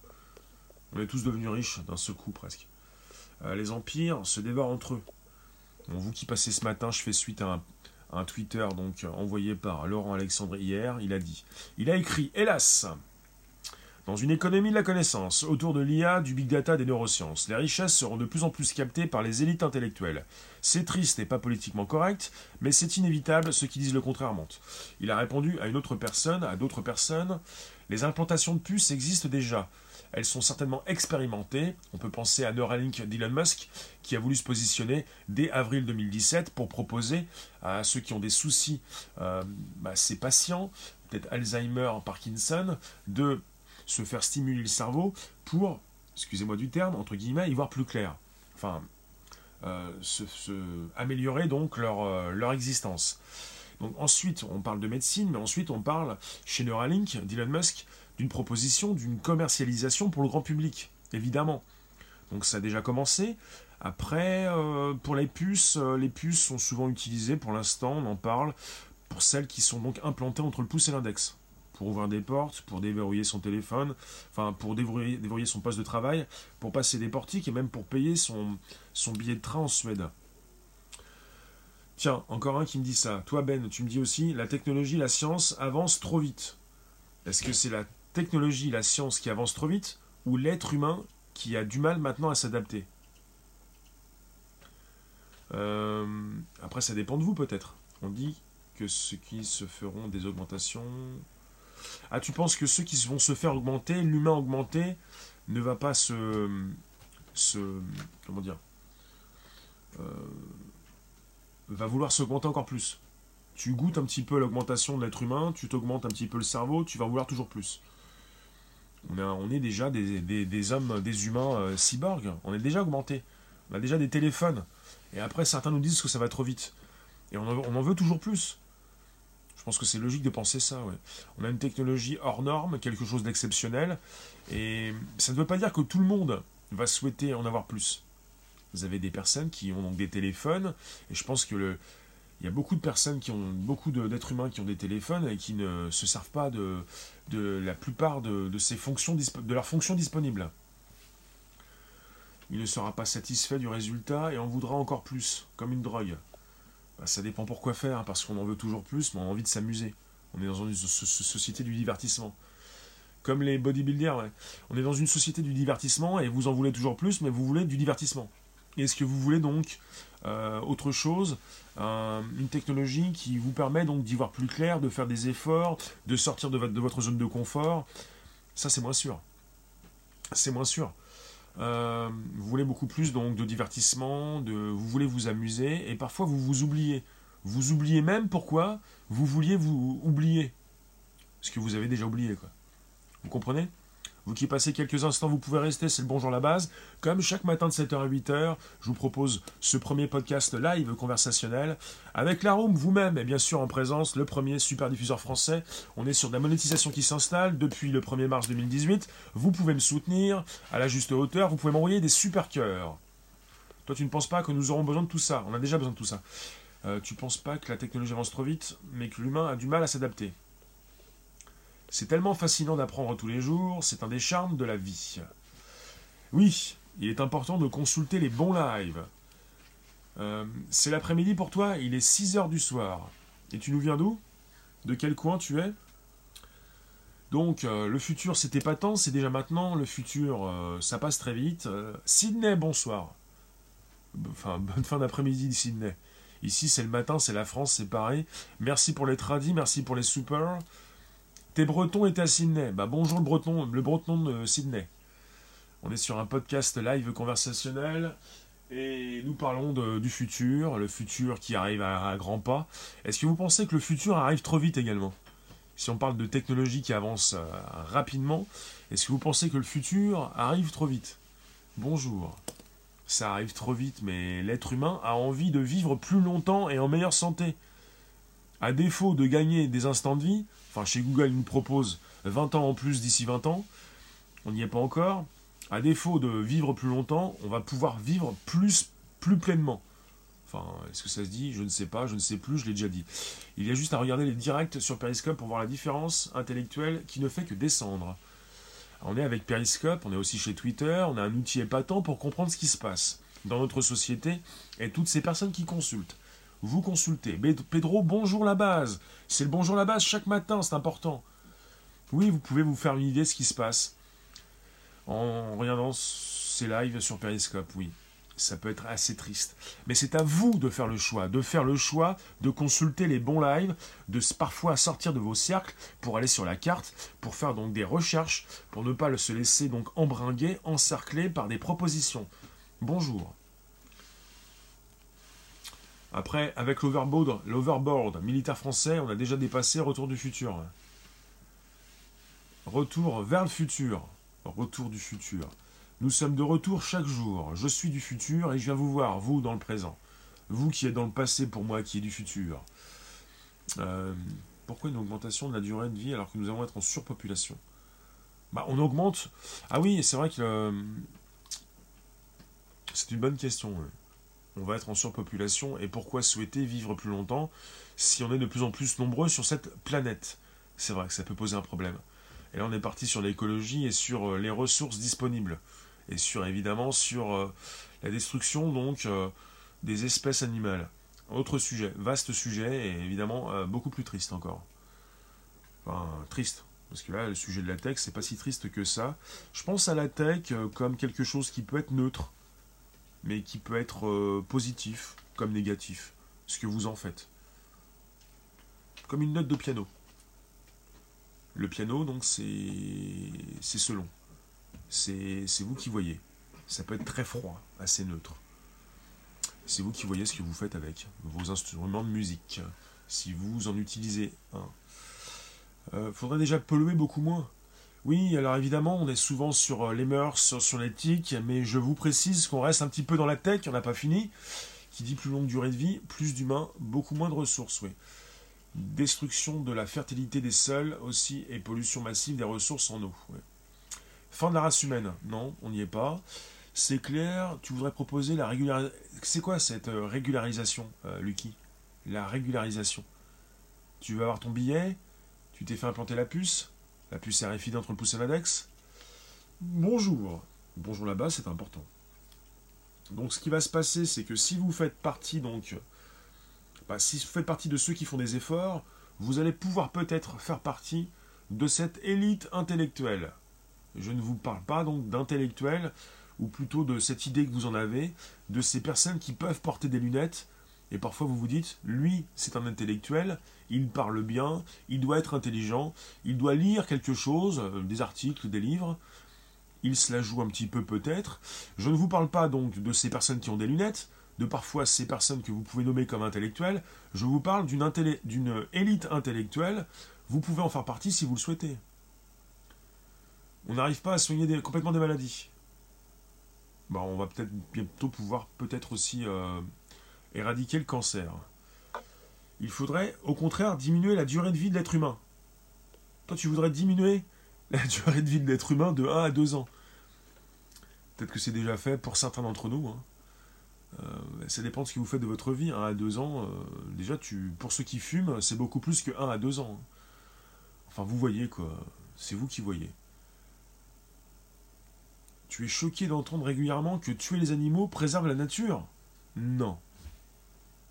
On est tous devenus riches d'un seul coup presque. Euh, les empires se dévorent entre eux. vous qui passez ce matin, je fais suite à un, un Twitter donc envoyé par Laurent Alexandre hier. Il a dit, il a écrit, hélas, dans une économie de la connaissance, autour de l'IA, du big data, des neurosciences, les richesses seront de plus en plus captées par les élites intellectuelles. C'est triste et pas politiquement correct, mais c'est inévitable, ceux qui disent le contraire mentent. Il a répondu à une autre personne, à d'autres personnes, les implantations de puces existent déjà. Elles sont certainement expérimentées. On peut penser à Neuralink d'Elon Musk, qui a voulu se positionner dès avril 2017 pour proposer à ceux qui ont des soucis, euh, bah, patients, peut-être Alzheimer, Parkinson, de se faire stimuler le cerveau pour, excusez-moi du terme, entre guillemets, y voir plus clair. Enfin, euh, se, améliorer donc leur, euh, existence. Ensuite, on parle de médecine, mais ensuite on parle chez Neuralink, d'Elon Musk, d'une proposition d'une commercialisation pour le grand public, évidemment. Donc ça a déjà commencé. Après, euh, pour les puces, les puces sont souvent utilisées pour l'instant, on en parle, pour celles qui sont donc implantées entre le pouce et l'index pour ouvrir des portes, pour déverrouiller son téléphone, enfin pour déverrouiller, son poste de travail, pour passer des portiques et même pour payer son, billet de train en Suède. Tiens, encore un qui me dit ça. Toi Ben, tu me dis aussi, la technologie, la science avance trop vite. Est-ce que c'est la technologie, la science qui avance trop vite ou l'être humain qui a du mal maintenant à s'adapter? Euh, Après, ça dépend de vous peut-être. On dit que ceux qui se feront des augmentations ah, tu penses que ceux qui vont se faire augmenter, l'humain augmenté, ne va pas se. se comment dire euh, Va vouloir s'augmenter encore plus? Tu goûtes un petit peu l'augmentation de l'être humain, tu t'augmentes un petit peu le cerveau, tu vas vouloir toujours plus. On, est déjà des, hommes, des humains euh, cyborgs, on est déjà augmentés. On a déjà des téléphones. Et après, certains nous disent que ça va trop vite. Et on en veut toujours plus. Je pense que c'est logique de penser ça. On a une technologie hors norme, quelque chose d'exceptionnel, et ça ne veut pas dire que tout le monde va souhaiter en avoir plus. Vous avez des personnes qui ont donc des téléphones, et je pense que le, il y a beaucoup de personnes qui ont, beaucoup d'êtres humains qui ont des téléphones et qui ne se servent pas de, de la plupart de, ces fonctions, de leurs fonctions disponibles. Il ne sera pas satisfait du résultat et en voudra encore plus, comme une drogue. Bah, ça dépend pourquoi faire, parce qu'on en veut toujours plus, mais on a envie de s'amuser. On est dans une société du divertissement. Comme les bodybuilders, on est dans une société du divertissement et vous en voulez toujours plus, mais vous voulez du divertissement. Est-ce que vous voulez donc euh, autre chose, une technologie qui vous permet donc d'y voir plus clair, de faire des efforts, de sortir de, votre zone de confort? Ça, c'est moins sûr. C'est moins sûr. Euh, vous voulez beaucoup plus donc de divertissement, de, vous voulez vous amuser, et parfois vous vous oubliez. Vous oubliez même pourquoi vous vouliez vous oublier. Ce que vous avez déjà oublié, quoi. Vous comprenez? Vous qui passez quelques instants, vous pouvez rester, c'est le bonjour la base. Comme chaque matin de 7h à 8h, je vous propose ce premier podcast live conversationnel avec la room vous-même et bien sûr en présence, le premier super diffuseur français. On est sur de la monétisation qui s'installe depuis le 1er mars 2018. Vous pouvez me soutenir à la juste hauteur, vous pouvez m'envoyer des super cœurs. Toi, tu ne penses pas que nous aurons besoin de tout ça? On a déjà besoin de tout ça. Euh, tu ne penses pas que la technologie avance trop vite, mais que l'humain a du mal à s'adapter? C'est tellement fascinant d'apprendre tous les jours, c'est un des charmes de la vie. Oui, il est important de consulter les bons lives. Euh, c'est l'après-midi pour toi, il est 6 heures du soir. Et tu nous viens d'où? De quel coin tu es? Donc, euh, le futur, c'était pas tant, c'est déjà maintenant. Le futur, euh, ça passe très vite. Sydney, bonsoir. Enfin, bonne fin d'après-midi, Sydney. Ici, c'est le matin, c'est la France, c'est pareil. Merci pour les tradis, merci pour les super. T'es breton et t'es à Sydney. Bah bonjour le breton, le breton de Sydney. On est sur un podcast live conversationnel et nous parlons du futur, le futur qui arrive à, grands pas. Est-ce que vous pensez que le futur arrive trop vite également? Si on parle de technologie qui avance euh, rapidement, est-ce que vous pensez que le futur arrive trop vite? Bonjour. Ça arrive trop vite, mais l'être humain a envie de vivre plus longtemps et en meilleure santé. À défaut de gagner des instants de vie, Enfin, chez Google, il nous propose 20 ans en plus d'ici 20 ans. On n'y est pas encore. À défaut de vivre plus longtemps, on va pouvoir vivre plus, plus pleinement. Enfin, est-ce que ça se dit? Je ne sais pas, je ne sais plus, je l'ai déjà dit. Il y a juste à regarder les directs sur Periscope pour voir la différence intellectuelle qui ne fait que descendre. On est avec Periscope, on est aussi chez Twitter, on a un outil épatant pour comprendre ce qui se passe dans notre société et toutes ces personnes qui consultent vous consultez. Pedro, bonjour la base. C'est le bonjour la base chaque matin, c'est important. Oui, vous pouvez vous faire une idée de ce qui se passe en regardant ces lives sur Periscope, oui. Ça peut être assez triste. Mais c'est à vous de faire le choix, de faire le choix de consulter les bons lives, de parfois sortir de vos cercles pour aller sur la carte, pour faire donc des recherches, pour ne pas se laisser donc embringuer, encercler par des propositions. Bonjour. Après, avec l'overboard, l'overboard militaire français, on a déjà dépassé Retour du futur. Retour vers le futur. Retour du futur. Nous sommes de retour chaque jour. Je suis du futur et je viens vous voir, vous, dans le présent. Vous qui êtes dans le passé pour moi qui est du futur. Euh, pourquoi une augmentation de la durée de vie alors que nous allons être en surpopulation? Bah, On augmente. Ah oui, c'est vrai que. C'est une bonne question on va être en surpopulation et pourquoi souhaiter vivre plus longtemps si on est de plus en plus nombreux sur cette planète? C'est vrai que ça peut poser un problème. Et là on est parti sur l'écologie et sur euh, les ressources disponibles et sur évidemment sur euh, la destruction donc euh, des espèces animales. Autre sujet, vaste sujet et évidemment beaucoup plus triste encore. Enfin, triste. Parce que là, le sujet de la tech, c'est pas si triste que ça. Je pense à la tech comme quelque chose qui peut être neutre mais qui peut être euh, positif comme négatif, ce que vous en faites. Comme une note de piano. Le piano, donc, c'est selon. C'est vous qui voyez. Ça peut être très froid, assez neutre. C'est vous qui voyez ce que vous faites avec vos instruments de musique. Si vous en utilisez un. Euh, faudrait déjà polluer beaucoup moins. Oui, alors évidemment, on est souvent sur euh, les mœurs, sur l'éthique, mais je vous précise qu'on reste un petit peu dans la tech, on n'a pas fini. Qui dit plus longue durée de vie, plus d'humains, beaucoup moins de ressources, oui. Destruction de la fertilité des sols aussi et pollution massive des ressources en eau. Fin de la race humaine, non, on n'y est pas. C'est clair, tu voudrais proposer la régularisation. C'est quoi cette euh, régularisation, euh, Lucky? La régularisation. Tu veux avoir ton billet? Tu t'es fait implanter la puce? La puce RFID entre le pouce et l'index Bonjour. Bonjour là-bas, c'est important. Donc ce qui va se passer, c'est que si vous faites partie donc, bah, si vous faites partie de ceux qui font des efforts, vous allez pouvoir peut-être faire partie de cette élite intellectuelle. Je ne vous parle pas donc d'intellectuels, ou plutôt de cette idée que vous en avez, de ces personnes qui peuvent porter des lunettes, et parfois vous vous dites, lui c'est un intellectuel, il parle bien, il doit être intelligent, il doit lire quelque chose, euh, des articles, des livres, il se la joue un petit peu peut-être. Je ne vous parle pas donc de ces personnes qui ont des lunettes, de parfois ces personnes que vous pouvez nommer comme intellectuelles, je vous parle d'une élite intellectuelle, vous pouvez en faire partie si vous le souhaitez. On n'arrive pas à soigner complètement des maladies. Bah, on va peut-être bientôt pouvoir peut-être aussi euh, éradiquer le cancer. Il faudrait au contraire diminuer la durée de vie de l'être humain. Toi tu voudrais diminuer la durée de vie de l'être humain de 1 à 2 ans. Peut-être que c'est déjà fait pour certains d'entre nous. Hein. Euh, ça dépend de ce que vous faites de votre vie. 1 à 2 ans, euh, déjà, pour ceux qui fument, c'est beaucoup plus que 1 à 2 ans. Hein. Enfin, vous voyez quoi. C'est vous qui voyez. Tu es choqué d'entendre régulièrement que tuer les animaux préserve la nature? Non.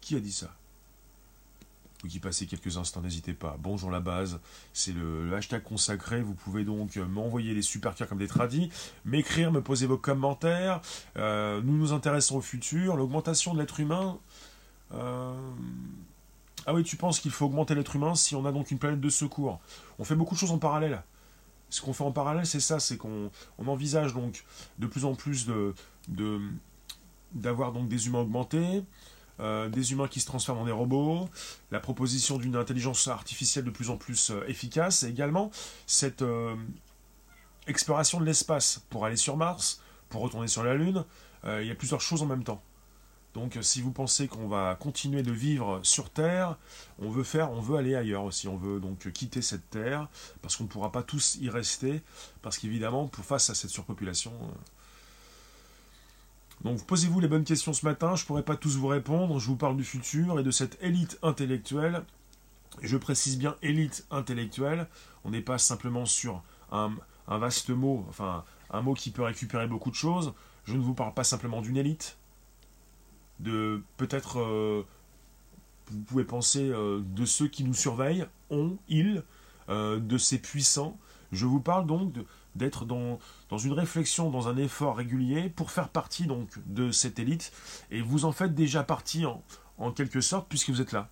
Qui a dit ça? Vous qui passez quelques instants, n'hésitez pas. Bonjour la base, c'est le, hashtag consacré. Vous pouvez donc m'envoyer les super cœurs comme des tradis, m'écrire, me poser vos commentaires. Euh, nous nous intéressons au futur, l'augmentation de l'être humain. Euh, ah oui, tu penses qu'il faut augmenter l'être humain si on a donc une planète de secours? On fait beaucoup de choses en parallèle. Ce qu'on fait en parallèle, c'est ça, c'est qu'on envisage donc de plus en plus de d'avoir donc des humains augmentés, euh, des humains qui se transforment en des robots, la proposition d'une intelligence artificielle de plus en plus euh, efficace, et également cette euh, exploration de l'espace pour aller sur Mars, pour retourner sur la Lune. il y a plusieurs choses en même temps. Donc si vous pensez qu'on va continuer de vivre sur Terre, on veut faire, on veut aller ailleurs aussi. On veut donc quitter cette Terre parce qu'on ne pourra pas tous y rester, parce qu'évidemment, face à cette surpopulation, donc posez-vous les bonnes questions ce matin, je ne pourrai pas tous vous répondre, je vous parle du futur et de cette élite intellectuelle. Je précise bien élite intellectuelle, on n'est pas simplement sur un, vaste mot, enfin un mot qui peut récupérer beaucoup de choses. Je ne vous parle pas simplement d'une élite, de peut-être, euh, vous pouvez penser euh, de ceux qui nous surveillent, on, ils, euh, de ces puissants. Je vous parle donc de, d'être dans, dans une réflexion, dans un effort régulier pour faire partie donc de cette élite. Et vous en faites déjà partie en, en quelque sorte puisque vous êtes là.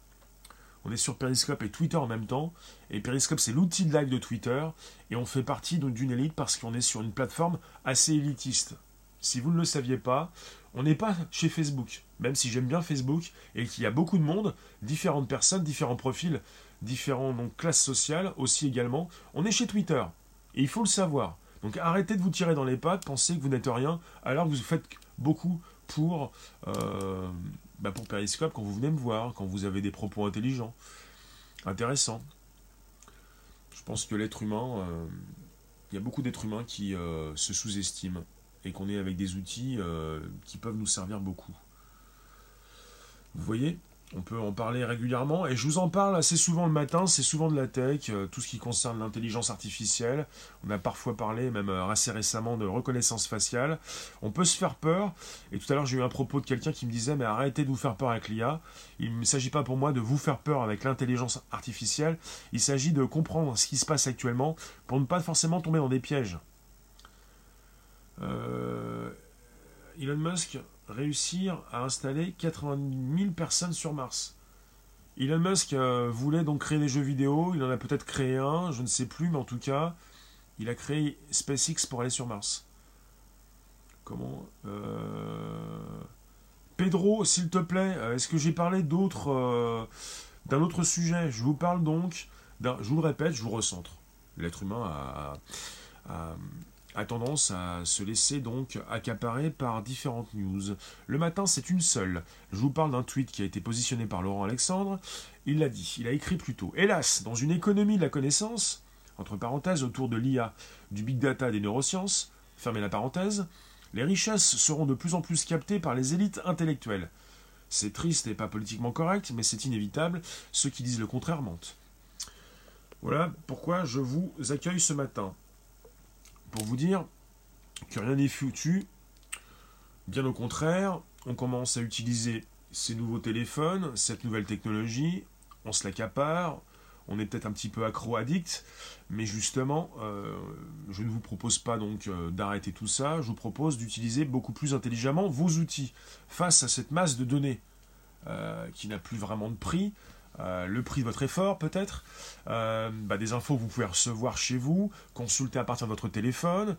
On est sur Periscope et Twitter en même temps. Et Periscope, c'est l'outil de live de Twitter. Et on fait partie d'une élite parce qu'on est sur une plateforme assez élitiste. Si vous ne le saviez pas, on n'est pas chez Facebook. Même si j'aime bien Facebook et qu'il y a beaucoup de monde, différentes personnes, différents profils, différentes classes sociales aussi également. On est chez Twitter. Et il faut le savoir. Donc arrêtez de vous tirer dans les pattes, pensez que vous n'êtes rien, alors que vous faites beaucoup pour, euh, bah, pour Periscope quand vous venez me voir, quand vous avez des propos intelligents, intéressants. Je pense que l'être humain, euh, il y a beaucoup d'êtres humains qui euh, se sous-estiment et qu'on est avec des outils qui peuvent nous servir beaucoup. Vous voyez? On peut en parler régulièrement et je vous en parle assez souvent le matin, c'est souvent de la tech, euh, tout ce qui concerne l'intelligence artificielle. On a parfois parlé, même euh, assez récemment, de reconnaissance faciale. On peut se faire peur et tout à l'heure j'ai eu un propos de quelqu'un qui me disait mais arrêtez de vous faire peur avec l'IA. Il ne s'agit pas pour moi de vous faire peur avec l'intelligence artificielle, il s'agit de comprendre ce qui se passe actuellement pour ne pas forcément tomber dans des pièges. Euh, Elon Musk réussir à installer 80 000 personnes sur Mars. Elon Musk euh, voulait donc créer des jeux vidéo, il en a peut-être créé un, je ne sais plus, mais en tout cas, il a créé SpaceX pour aller sur Mars. Comment euh, Pedro, s'il te plaît, euh, est-ce que j'ai parlé d'autres, d'un autre sujet? Je vous parle donc, je vous le répète, je vous recentre. L'être humain a tendance à se laisser donc accaparer par différentes news. Le matin, c'est une seule. Je vous parle d'un tweet qui a été positionné par Laurent Alexandre. Il l'a dit, il a écrit plutôt. Hélas, dans une économie de la connaissance, entre parenthèses autour de l'IA, du big data des neurosciences, fermez la parenthèse, Les richesses seront de plus en plus captées par les élites intellectuelles. C'est triste et pas politiquement correct, mais c'est inévitable. Ceux qui disent le contraire mentent. Voilà pourquoi je vous accueille ce matin. Vous dire que rien n'est foutu. Bien au contraire, on commence à utiliser ces nouveaux téléphones, cette nouvelle technologie, on se l'accapare, on est peut-être un petit peu accro-addict, mais justement, euh, je ne vous propose pas donc euh, d'arrêter tout ça, je vous propose d'utiliser beaucoup plus intelligemment vos outils face à cette masse de données euh, qui n'a plus vraiment de prix. Le prix de votre effort peut-être, bah, des infos que vous pouvez recevoir chez vous, consulter à partir de votre téléphone,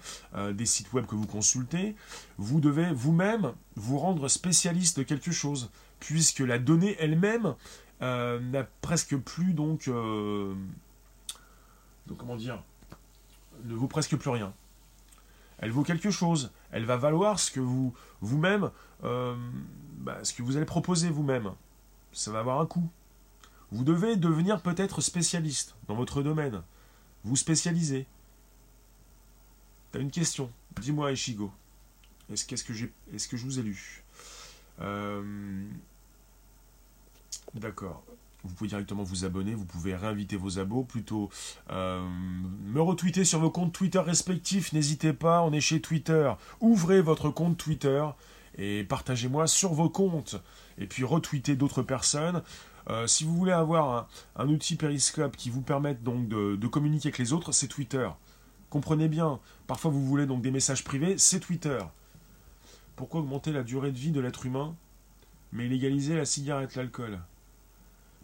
des sites web que vous consultez, vous devez vous-même vous rendre spécialiste de quelque chose, puisque la donnée elle-même euh, n'a presque plus donc, euh, comment dire ne vaut presque plus rien. Elle vaut quelque chose. Elle va valoir ce que vous vous-même euh, bah, ce que vous allez proposer vous-même. Ça va avoir un coût. Vous devez devenir peut-être spécialiste dans votre domaine. Vous spécialiser. T'as une question. Dis-moi, Ishigo. Est-ce que je vous ai lu? D'accord. Vous pouvez directement vous abonner, vous pouvez réinviter vos abos, plutôt euh, me retweeter sur vos comptes Twitter respectifs, n'hésitez pas, on est chez Twitter. Ouvrez votre compte Twitter et partagez-moi sur vos comptes. Et puis retweetez d'autres personnes. Euh, si vous voulez avoir un, outil Periscope qui vous permette donc de, communiquer avec les autres, c'est Twitter. Comprenez bien, parfois vous voulez donc des messages privés, c'est Twitter. Pourquoi augmenter la durée de vie de l'être humain, mais légaliser la cigarette, l'alcool?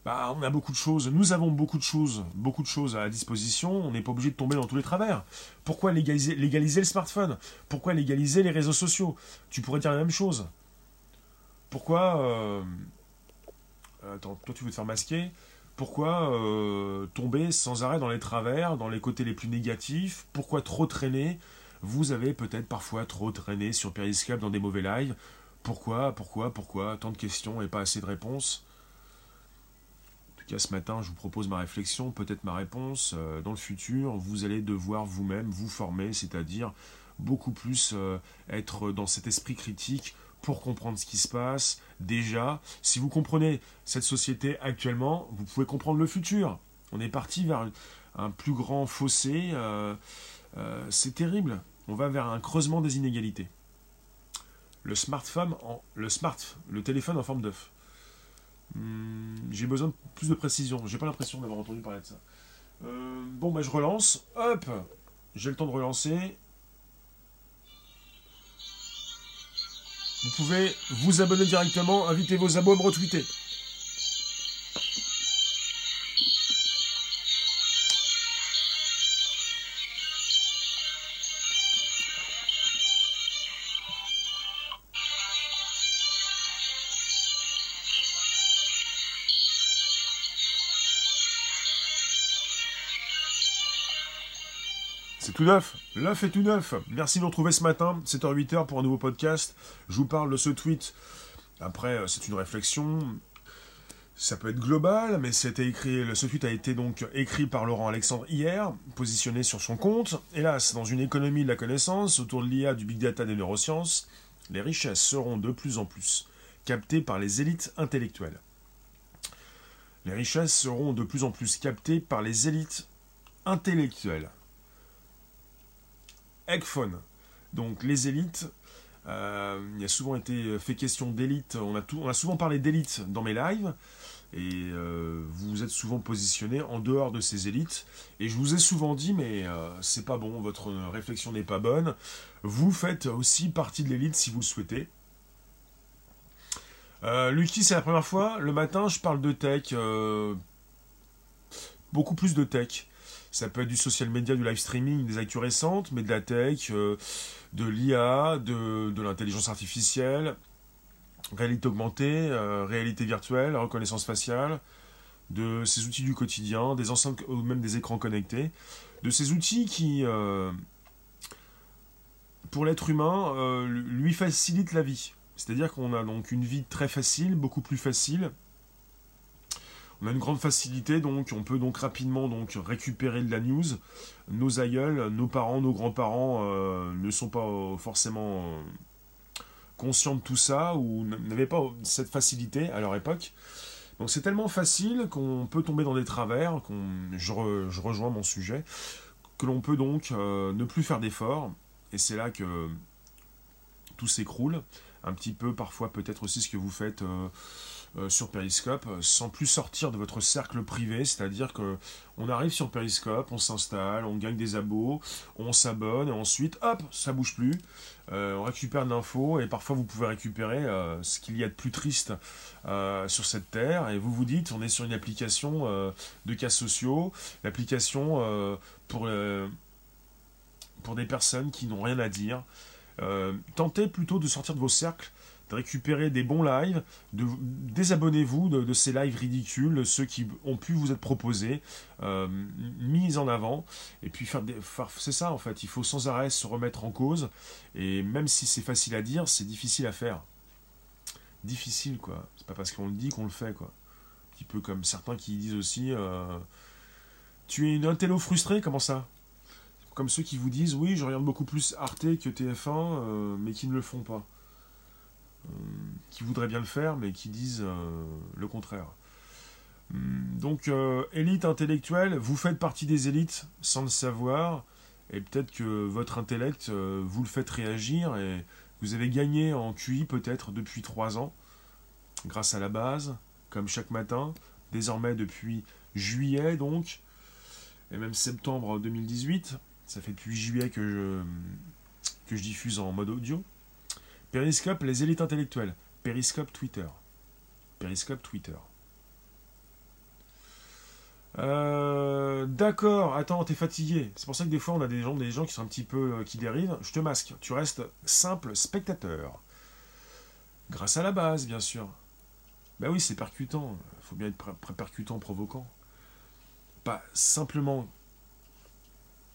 Bah, on a beaucoup de choses, nous avons beaucoup de choses, beaucoup de choses à disposition, on n'est pas obligé de tomber dans tous les travers. Pourquoi légaliser, légaliser le smartphone? Pourquoi légaliser les réseaux sociaux? Tu pourrais dire la même chose. Pourquoi... Euh, attends, toi tu veux te faire masquer. Pourquoi euh, tomber sans arrêt dans les travers, dans les côtés les plus négatifs? Pourquoi trop traîner? Vous avez peut-être parfois trop traîné sur Periscope dans des mauvais lives. Pourquoi Pourquoi Pourquoi? Tant de questions et pas assez de réponses. Ce matin, je vous propose ma réflexion, peut-être ma réponse. Euh, dans le futur, vous allez devoir vous-même vous former, c'est-à-dire beaucoup plus euh, être dans cet esprit critique pour comprendre ce qui se passe. Déjà, si vous comprenez cette société actuellement, vous pouvez comprendre le futur. On est parti vers un plus grand fossé. Euh, c'est terrible. On va vers un creusement des inégalités. Le smartphone, en, le smart, le téléphone en forme d'œuf. Hmm, j'ai besoin de plus de précision. J'ai pas l'impression d'avoir entendu parler de ça. Euh, bon, bah je relance. Hop J'ai le temps de relancer. Vous pouvez vous abonner directement, inviter vos abos à me retweeter. Tout neuf. Est tout neuf. Merci de nous retrouver ce matin, 7h-8h pour un nouveau podcast. Je vous parle de ce tweet. Après, euh, c'est une réflexion. Ça peut être global, mais c'était écrit, ce tweet a été donc écrit par Laurent Alexandre hier, positionné sur son compte. Hélas, dans une économie de la connaissance, autour de l'IA, du big data des neurosciences, les richesses seront de plus en plus captées par les élites intellectuelles. Les richesses seront de plus en plus captées par les élites intellectuelles. Donc les élites. Euh, il a souvent été fait question d'élite. On, a on a souvent parlé d'élite dans mes lives. Et euh, vous vous êtes souvent positionné en dehors de ces élites. Et je vous ai souvent dit, mais euh, c'est pas bon, votre réflexion n'est pas bonne. Vous faites aussi partie de l'élite si vous le souhaitez. Lucky, c'est la première fois. Le matin, je parle de tech. beaucoup plus de tech. Ça peut être du social media, du live streaming, des actus récentes, mais de la tech, euh, de l'IA, de, l'intelligence artificielle, réalité augmentée, euh, réalité virtuelle, reconnaissance faciale, de ces outils du quotidien, des enceintes ou même des écrans connectés, de ces outils qui, euh, pour l'être humain, lui facilitent la vie. C'est-à-dire qu'on a donc une vie très facile, beaucoup plus facile. On a une grande facilité, donc on peut donc rapidement donc récupérer de la news. Nos aïeuls, nos parents, nos grands-parents euh, ne sont pas forcément euh, conscients de tout ça ou n'avaient pas cette facilité à leur époque. Donc c'est tellement facile qu'on peut tomber dans des travers, qu'on je, rejoins mon sujet, que l'on peut donc euh, ne plus faire d'efforts. Et c'est là que tout s'écroule. Un petit peu parfois peut-être aussi ce que vous faites euh, sur Periscope sans plus sortir de votre cercle privé, c'est-à-dire que on arrive sur Periscope, on s'installe, on gagne des abos, on s'abonne et ensuite hop, ça bouge plus. Euh, on récupère de l'info et parfois vous pouvez récupérer euh, ce qu'il y a de plus triste sur cette terre et vous vous dites on est sur une application de cas sociaux, l'application pour pour des personnes qui n'ont rien à dire. tentez plutôt de sortir de vos cercles récupérer des bons lives, désabonnez-vous de, ces lives ridicules, ceux qui ont pu vous être proposés, euh, mis en avant, et puis faire des, c'est ça en fait, il faut sans arrêt se remettre en cause, et même si c'est facile à dire, c'est difficile à faire. Difficile quoi, c'est pas parce qu'on le dit qu'on le fait quoi. Un petit peu comme certains qui disent aussi, euh, tu es une intello frustrée, comment ça? Comme ceux qui vous disent oui je regarde beaucoup plus Arte que TF1 euh, mais qui ne le font pas qui voudraient bien le faire, mais qui disent euh, le contraire. Hum, donc, euh, élite intellectuelle, vous faites partie des élites sans le savoir, et peut-être que votre intellect, euh, vous le faites réagir, et vous avez gagné en QI peut-être depuis trois ans, grâce à la base, comme chaque matin, désormais depuis juillet donc, et même septembre 2018, ça fait depuis juillet que je diffuse en mode audio. Periscope, les élites intellectuelles. Periscope Twitter. Periscope Twitter. Euh, d'accord, attends, t'es fatigué. C'est pour ça que des fois on a des gens, des gens qui sont un petit peu euh, qui dérivent. Je te masque. Tu restes simple spectateur. Grâce à la base, bien sûr. Ben oui, c'est percutant. Il faut bien être percutant, provoquant. Pas simplement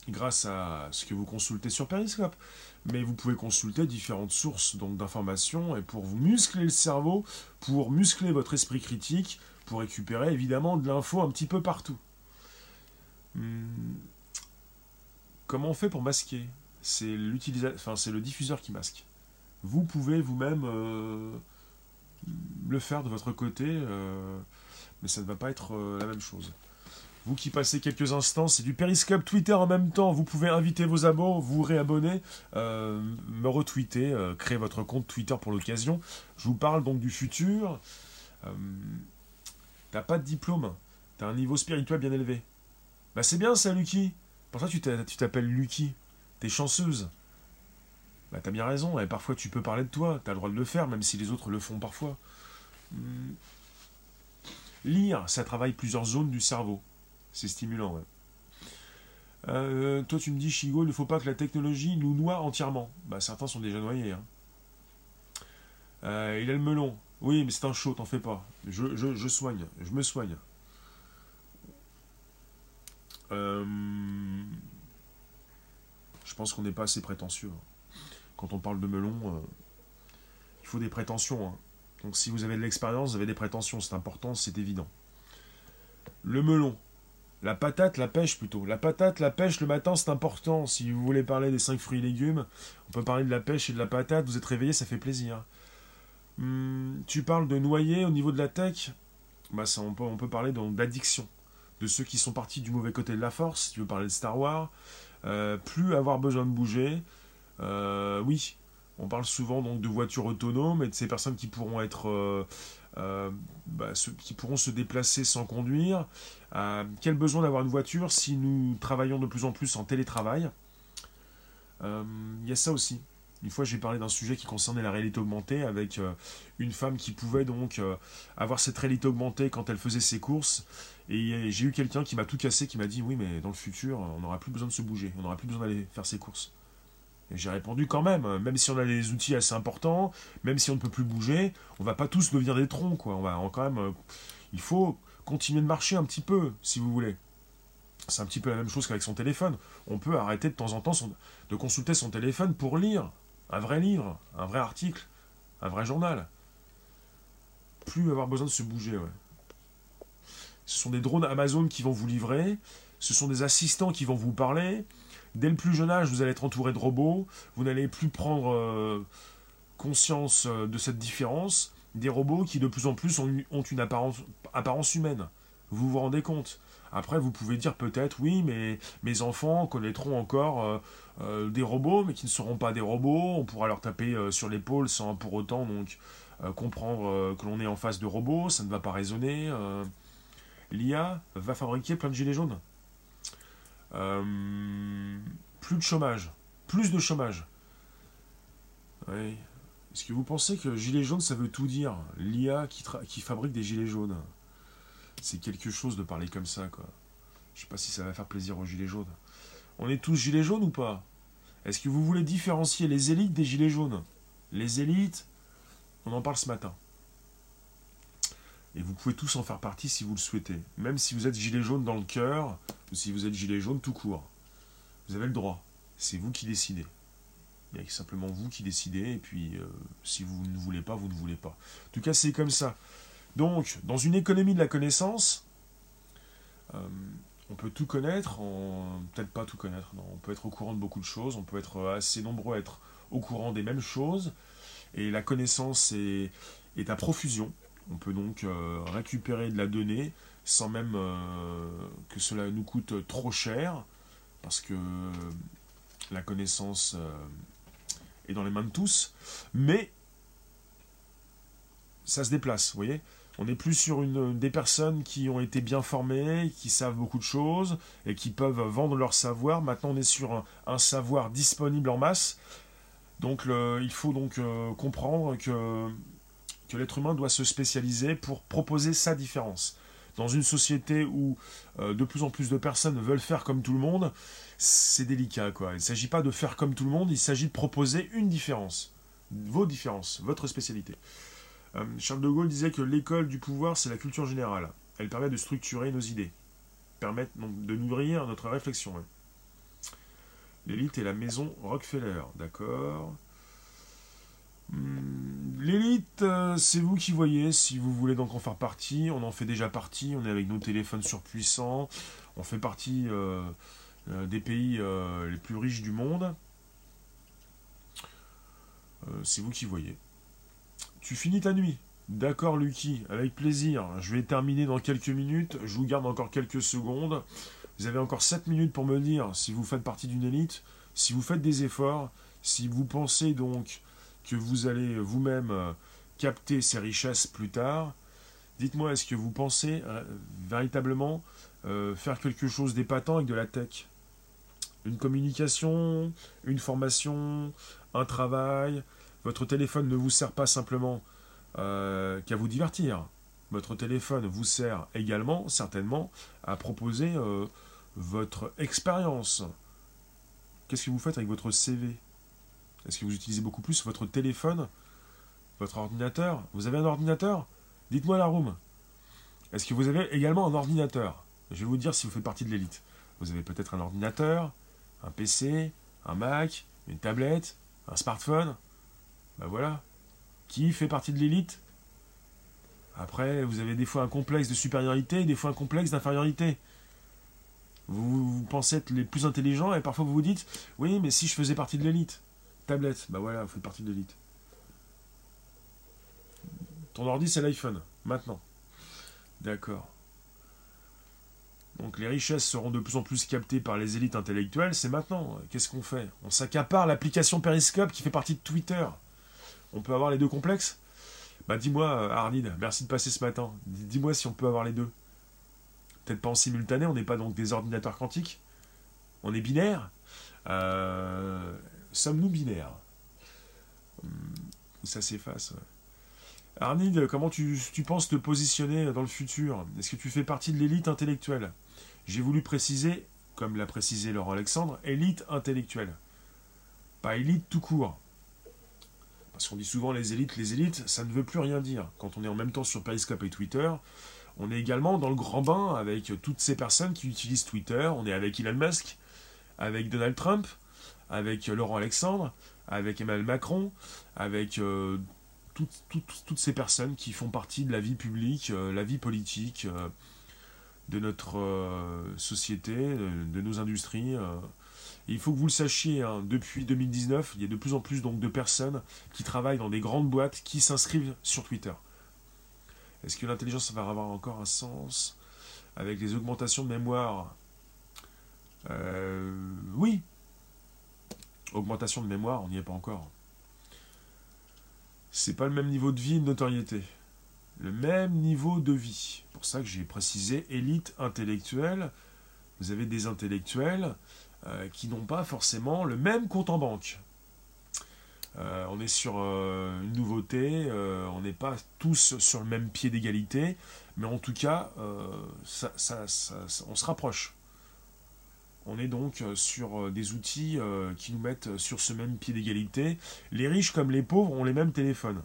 grâce à ce que vous consultez sur Periscope. Mais vous pouvez consulter différentes sources d'informations et pour vous muscler le cerveau, pour muscler votre esprit critique, pour récupérer évidemment de l'info un petit peu partout. Hmm. Comment on fait pour masquer? C'est le diffuseur qui masque. Vous pouvez vous-même euh, le faire de votre côté, euh, mais ça ne va pas être euh, la même chose. Vous qui passez quelques instants, c'est du Periscope Twitter en même temps. Vous pouvez inviter vos abos, vous réabonner, euh, me retweeter, euh, créer votre compte Twitter pour l'occasion. Je vous parle donc du futur. Euh, t'as pas de diplôme, t'as un niveau spirituel bien élevé. Bah c'est bien ça, Lucky. Pour ça, tu t'appelles Lucky. T'es chanceuse. Bah t'as bien raison, et parfois tu peux parler de toi, t'as le droit de le faire, même si les autres le font parfois. Hmm. Lire, ça travaille plusieurs zones du cerveau. C'est stimulant, ouais. Euh, toi, tu me dis, Chigo, il ne faut pas que la technologie nous noie entièrement. Bah, certains sont déjà noyés. Hein. Euh, il a le melon. Oui, mais c'est un chaud, t'en fais pas. Je, je, soigne, je me soigne. Euh, je pense qu'on n'est pas assez prétentieux. Hein. Quand on parle de melon, il faut des prétentions. Hein. Donc si vous avez de l'expérience, vous avez des prétentions, c'est important, c'est évident. Le melon, la patate, la pêche plutôt. La patate, la pêche le matin, c'est important. Si vous voulez parler des 5 fruits et légumes, on peut parler de la pêche et de la patate. Vous êtes réveillé, ça fait plaisir. Hmm, tu parles de noyer au niveau de la tech? Bah ça, on, peut, on peut parler d'addiction. De ceux qui sont partis du mauvais côté de la force. Si tu veux parler de Star Wars? Euh, plus avoir besoin de bouger. Euh, oui, on parle souvent donc de voitures autonomes et de ces personnes qui pourront être euh, euh, bah, ceux qui pourront se déplacer sans conduire. Euh, quel besoin d'avoir une voiture si nous travaillons de plus en plus en télétravail? Euh, Il y a ça aussi. Une fois, j'ai parlé d'un sujet qui concernait la réalité augmentée avec une femme qui pouvait donc avoir cette réalité augmentée quand elle faisait ses courses. Et j'ai eu quelqu'un qui m'a tout cassé, qui m'a dit oui, mais dans le futur, on n'aura plus besoin de se bouger, on n'aura plus besoin d'aller faire ses courses. Et j'ai répondu quand même, même si on a des outils assez importants, même si on ne peut plus bouger, on va pas tous devenir des troncs. On va quand même, euh, il faut continuer de marcher un petit peu, si vous voulez. C'est un petit peu la même chose qu'avec son téléphone. On peut arrêter de temps en temps de consulter son téléphone pour lire un vrai livre, un vrai article, un vrai journal. Plus avoir besoin de se bouger, ouais. Ce sont des drones Amazon qui vont vous livrer. Ce sont des assistants qui vont vous parler. Dès le plus jeune âge, vous allez être entouré de robots. Vous n'allez plus prendre euh, conscience euh, de cette différence. Des robots qui de plus en plus ont, une apparence, humaine. Vous vous rendez compte après, vous pouvez dire peut-être, oui, mais mes enfants connaîtront encore euh, des robots, mais qui ne seront pas des robots. On pourra leur taper sur l'épaule sans pour autant donc comprendre que l'on est en face de robots. Ça ne va pas résonner. L'IA va fabriquer plein de gilets jaunes. Euh, plus de chômage. Plus de chômage. Est-ce que vous pensez que gilet jaune, ça veut tout dire? L'IA qui, qui fabrique des gilets jaunes. C'est quelque chose de parler comme ça, quoi. Je sais pas si ça va faire plaisir aux gilets jaunes. On est tous gilets jaunes ou pas? Est-ce que vous voulez différencier les élites des gilets jaunes? Les élites, on en parle ce matin. Et vous pouvez tous en faire partie si vous le souhaitez. Même si vous êtes gilet jaune dans le cœur, ou si vous êtes gilet jaune tout court. Vous avez le droit. C'est vous qui décidez. Il y a simplement vous qui décidez, et puis euh, si vous ne voulez pas, vous ne voulez pas. En tout cas, c'est comme ça. Donc, dans une économie de la connaissance, euh, on peut tout connaître, peut-être pas tout connaître, on peut être au courant de beaucoup de choses, on peut être assez nombreux à être au courant des mêmes choses, et la connaissance est à profusion. On peut donc euh, récupérer de la donnée sans même euh, que cela nous coûte trop cher, parce que la connaissance euh, est dans les mains de tous, mais ça se déplace, vous voyez on n'est plus sur des personnes qui ont été bien formées, qui savent beaucoup de choses et qui peuvent vendre leur savoir. Maintenant, on est sur un, savoir disponible en masse. Donc, il faut donc comprendre que que l'être humain doit se spécialiser pour proposer sa différence. Dans une société où euh, de plus en plus de personnes veulent faire comme tout le monde, c'est délicat. Quoi. Il ne s'agit pas de faire comme tout le monde, il s'agit de proposer une différence. Vos différences, votre spécialité. Euh, Charles de Gaulle disait que l'école du pouvoir, c'est la culture générale. Elle permet de structurer nos idées, permet de nourrir notre réflexion. L'élite est la maison Rockefeller, d'accord l'élite, euh, c'est vous qui voyez. Si vous voulez donc en faire partie, on en fait déjà partie. On est avec nos téléphones surpuissants. On fait partie euh, euh, des pays les plus riches du monde. c'est vous qui voyez. Tu finis ta nuit. D'accord, Lucky, avec plaisir. Je vais terminer dans quelques minutes. Je vous garde encore quelques secondes. Vous avez encore 7 minutes pour me dire si vous faites partie d'une élite, si vous faites des efforts, si vous pensez donc que vous allez vous-même euh, capter ces richesses plus tard. Dites-moi, est-ce que vous pensez euh, véritablement euh, faire quelque chose d'épatant avec de la tech? Une communication, une formation, un travail? Votre téléphone ne vous sert pas simplement qu'à vous divertir. Votre téléphone vous sert également, certainement, à proposer votre expérience. Qu'est-ce que vous faites avec votre CV est-ce que vous utilisez beaucoup plus votre téléphone Votre ordinateur? Vous avez un ordinateur? Dites-moi la room. Est-ce que vous avez également un ordinateur? Je vais vous dire si vous faites partie de l'élite. Vous avez peut-être un ordinateur, un PC, un Mac, une tablette, un smartphone. Ben voilà. Qui fait partie de l'élite? Après, vous avez des fois un complexe de supériorité, des fois un complexe d'infériorité. Vous, vous, pensez être les plus intelligents et parfois vous vous dites Oui, mais si je faisais partie de l'élite. Tablette, bah voilà, vous faites partie de l'élite. Ton ordi, c'est l'iPhone, maintenant. D'accord. Donc les richesses seront de plus en plus captées par les élites intellectuelles, c'est maintenant. Qu'est-ce qu'on fait? On s'accapare l'application Periscope qui fait partie de Twitter. On peut avoir les deux complexes? Bah dis-moi, Arnid, merci de passer ce matin. Dis-moi si on peut avoir les deux. Peut-être pas en simultané, on n'est pas donc des ordinateurs quantiques. On est binaire. Euh, Sommes-nous binaires? Hmm, Ça s'efface. Arnid, comment tu, penses te positionner dans le futur? Est-ce que tu fais partie de l'élite intellectuelle? J'ai voulu préciser, comme l'a précisé Laurent Alexandre, élite intellectuelle. Pas élite tout court. Parce qu'on dit souvent les élites, les élites, ça ne veut plus rien dire. Quand on est en même temps sur Periscope et Twitter, on est également dans le grand bain avec toutes ces personnes qui utilisent Twitter. On est avec Elon Musk, avec Donald Trump, avec Laurent Alexandre, avec Emmanuel Macron, avec euh, toutes, ces personnes qui font partie de la vie publique, euh, la vie politique. de notre euh, société, de, nos industries. Euh. il faut que vous le sachiez, hein, depuis 2019, il y a de plus en plus donc, de personnes qui travaillent dans des grandes boîtes qui s'inscrivent sur Twitter. Est-ce que l'intelligence va avoir encore un sens avec les augmentations de mémoire? Euh, Oui. Augmentation de mémoire, on n'y est pas encore. C'est pas le même niveau de vie de notoriété le même niveau de vie. Pour ça que j'ai précisé élite intellectuelle. Vous avez des intellectuels euh, qui n'ont pas forcément le même compte en banque. Euh, on est sur euh, une nouveauté, on n'est pas tous sur le même pied d'égalité, mais en tout cas, on se rapproche. On est donc sur des outils qui nous mettent sur ce même pied d'égalité. Les riches comme les pauvres ont les mêmes téléphones.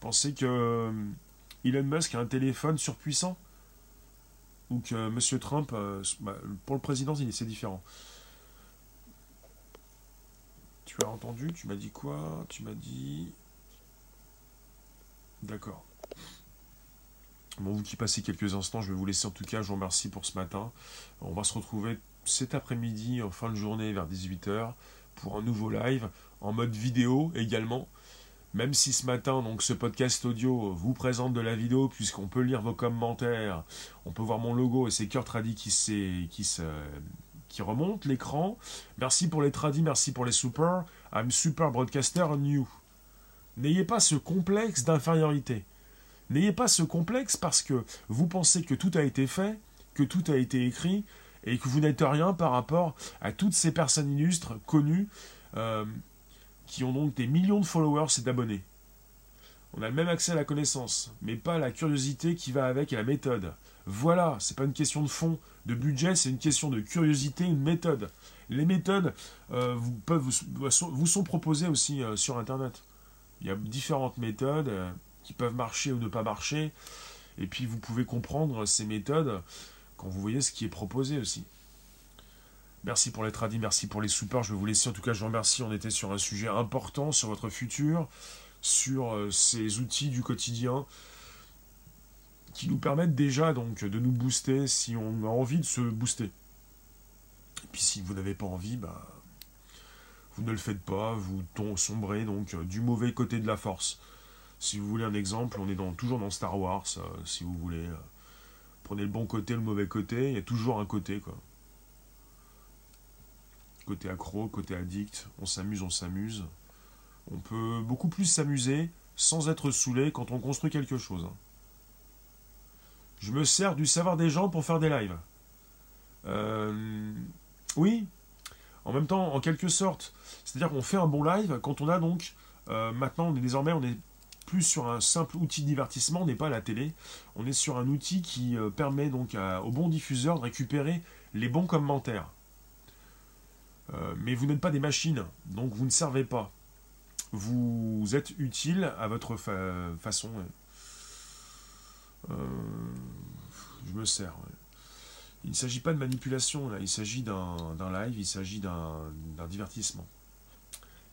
Pensez que Elon Musk a un téléphone surpuissant? Ou que M. Trump, euh, bah, pour le président, c'est différent. Tu as entendu? Tu m'as dit quoi? Tu m'as dit... D'accord. Bon, vous qui passez quelques instants, je vais vous laisser en tout cas. Je vous remercie pour ce matin. On va se retrouver cet après-midi, en fin de journée, vers 18h, pour un nouveau live, en mode vidéo également. Même si ce matin, donc, ce podcast audio vous présente de la vidéo, puisqu'on peut lire vos commentaires, on peut voir mon logo et c'est Cœur Tradi qui, qui, qui remonte l'écran. Merci pour les tradis, merci pour les super. I'm super broadcaster new. N'ayez pas ce complexe d'infériorité. N'ayez pas ce complexe parce que vous pensez que tout a été fait, que tout a été écrit, et que vous n'êtes rien par rapport à toutes ces personnes illustres, connues, euh, qui ont donc des millions de followers et d'abonnés. On a le même accès à la connaissance, mais pas à la curiosité qui va avec et la méthode. Voilà, c'est pas une question de fond, de budget, c'est une question de curiosité, une méthode. Les méthodes euh, vous, sont proposées aussi euh, sur Internet. Il y a différentes méthodes qui peuvent marcher ou ne pas marcher, et puis vous pouvez comprendre ces méthodes quand vous voyez ce qui est proposé aussi. Merci pour les tradis, merci pour les supports. Je vais vous laisser. En tout cas, je vous remercie. On était sur un sujet important, sur votre futur, sur euh, ces outils du quotidien qui nous permettent déjà donc de nous booster si on a envie de se booster. Et puis si vous n'avez pas envie, bah, vous ne le faites pas, vous sombrez donc euh, du mauvais côté de la force. Si vous voulez un exemple, on est toujours dans Star Wars, euh, si vous voulez. Prenez le bon côté, le mauvais côté, il y a toujours un côté quoi côté accro, côté addict, on s'amuse, on s'amuse. On peut beaucoup plus s'amuser sans être saoulé quand on construit quelque chose. Je me sers du savoir des gens pour faire des lives. Euh, oui, en même temps, en quelque sorte. C'est-à-dire qu'on fait un bon live quand on a donc. Euh, maintenant, on désormais, on est plus sur un simple outil de divertissement, on n'est pas à la télé. On est sur un outil qui euh, permet donc au bon diffuseur de récupérer les bons commentaires. Euh, mais vous n'êtes pas des machines, donc vous ne servez pas. Vous êtes utile à votre façon. Euh, je me sers. Il ne s'agit pas de manipulation, là. il s'agit d'un live, il s'agit d'un divertissement.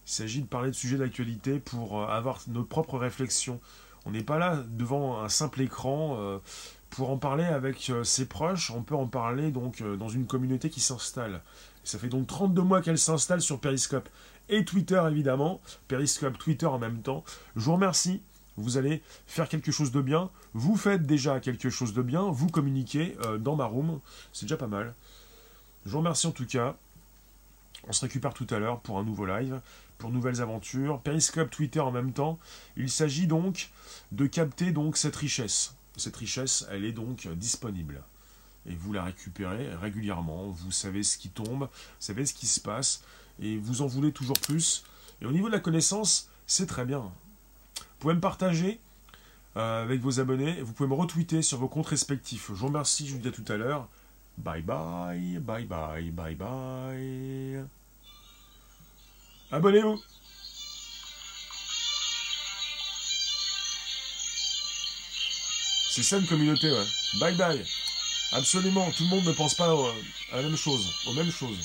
Il s'agit de parler de sujets d'actualité pour euh, avoir nos propres réflexions. On n'est pas là devant un simple écran pour en parler avec ses proches. On peut en parler donc dans une communauté qui s'installe. Ça fait donc 32 mois qu'elle s'installe sur Periscope et Twitter évidemment. Periscope, Twitter en même temps. Je vous remercie. Vous allez faire quelque chose de bien. Vous faites déjà quelque chose de bien. Vous communiquez euh, dans ma room. C'est déjà pas mal. Je vous remercie en tout cas. On se récupère tout à l'heure pour un nouveau live, pour nouvelles aventures. Periscope, Twitter en même temps. Il s'agit donc de capter donc cette richesse. Cette richesse, elle est donc disponible et vous la récupérez régulièrement. Vous savez ce qui tombe, vous savez ce qui se passe, et vous en voulez toujours plus. Et au niveau de la connaissance, c'est très bien. Vous pouvez me partager euh, avec vos abonnés, vous pouvez me retweeter sur vos comptes respectifs. Je vous remercie, je vous dis à tout à l'heure. Bye bye, bye bye, bye bye. Abonnez-vous C'est ça une communauté, ouais. Bye bye Absolument, tout le monde ne pense pas à la même chose, aux mêmes choses.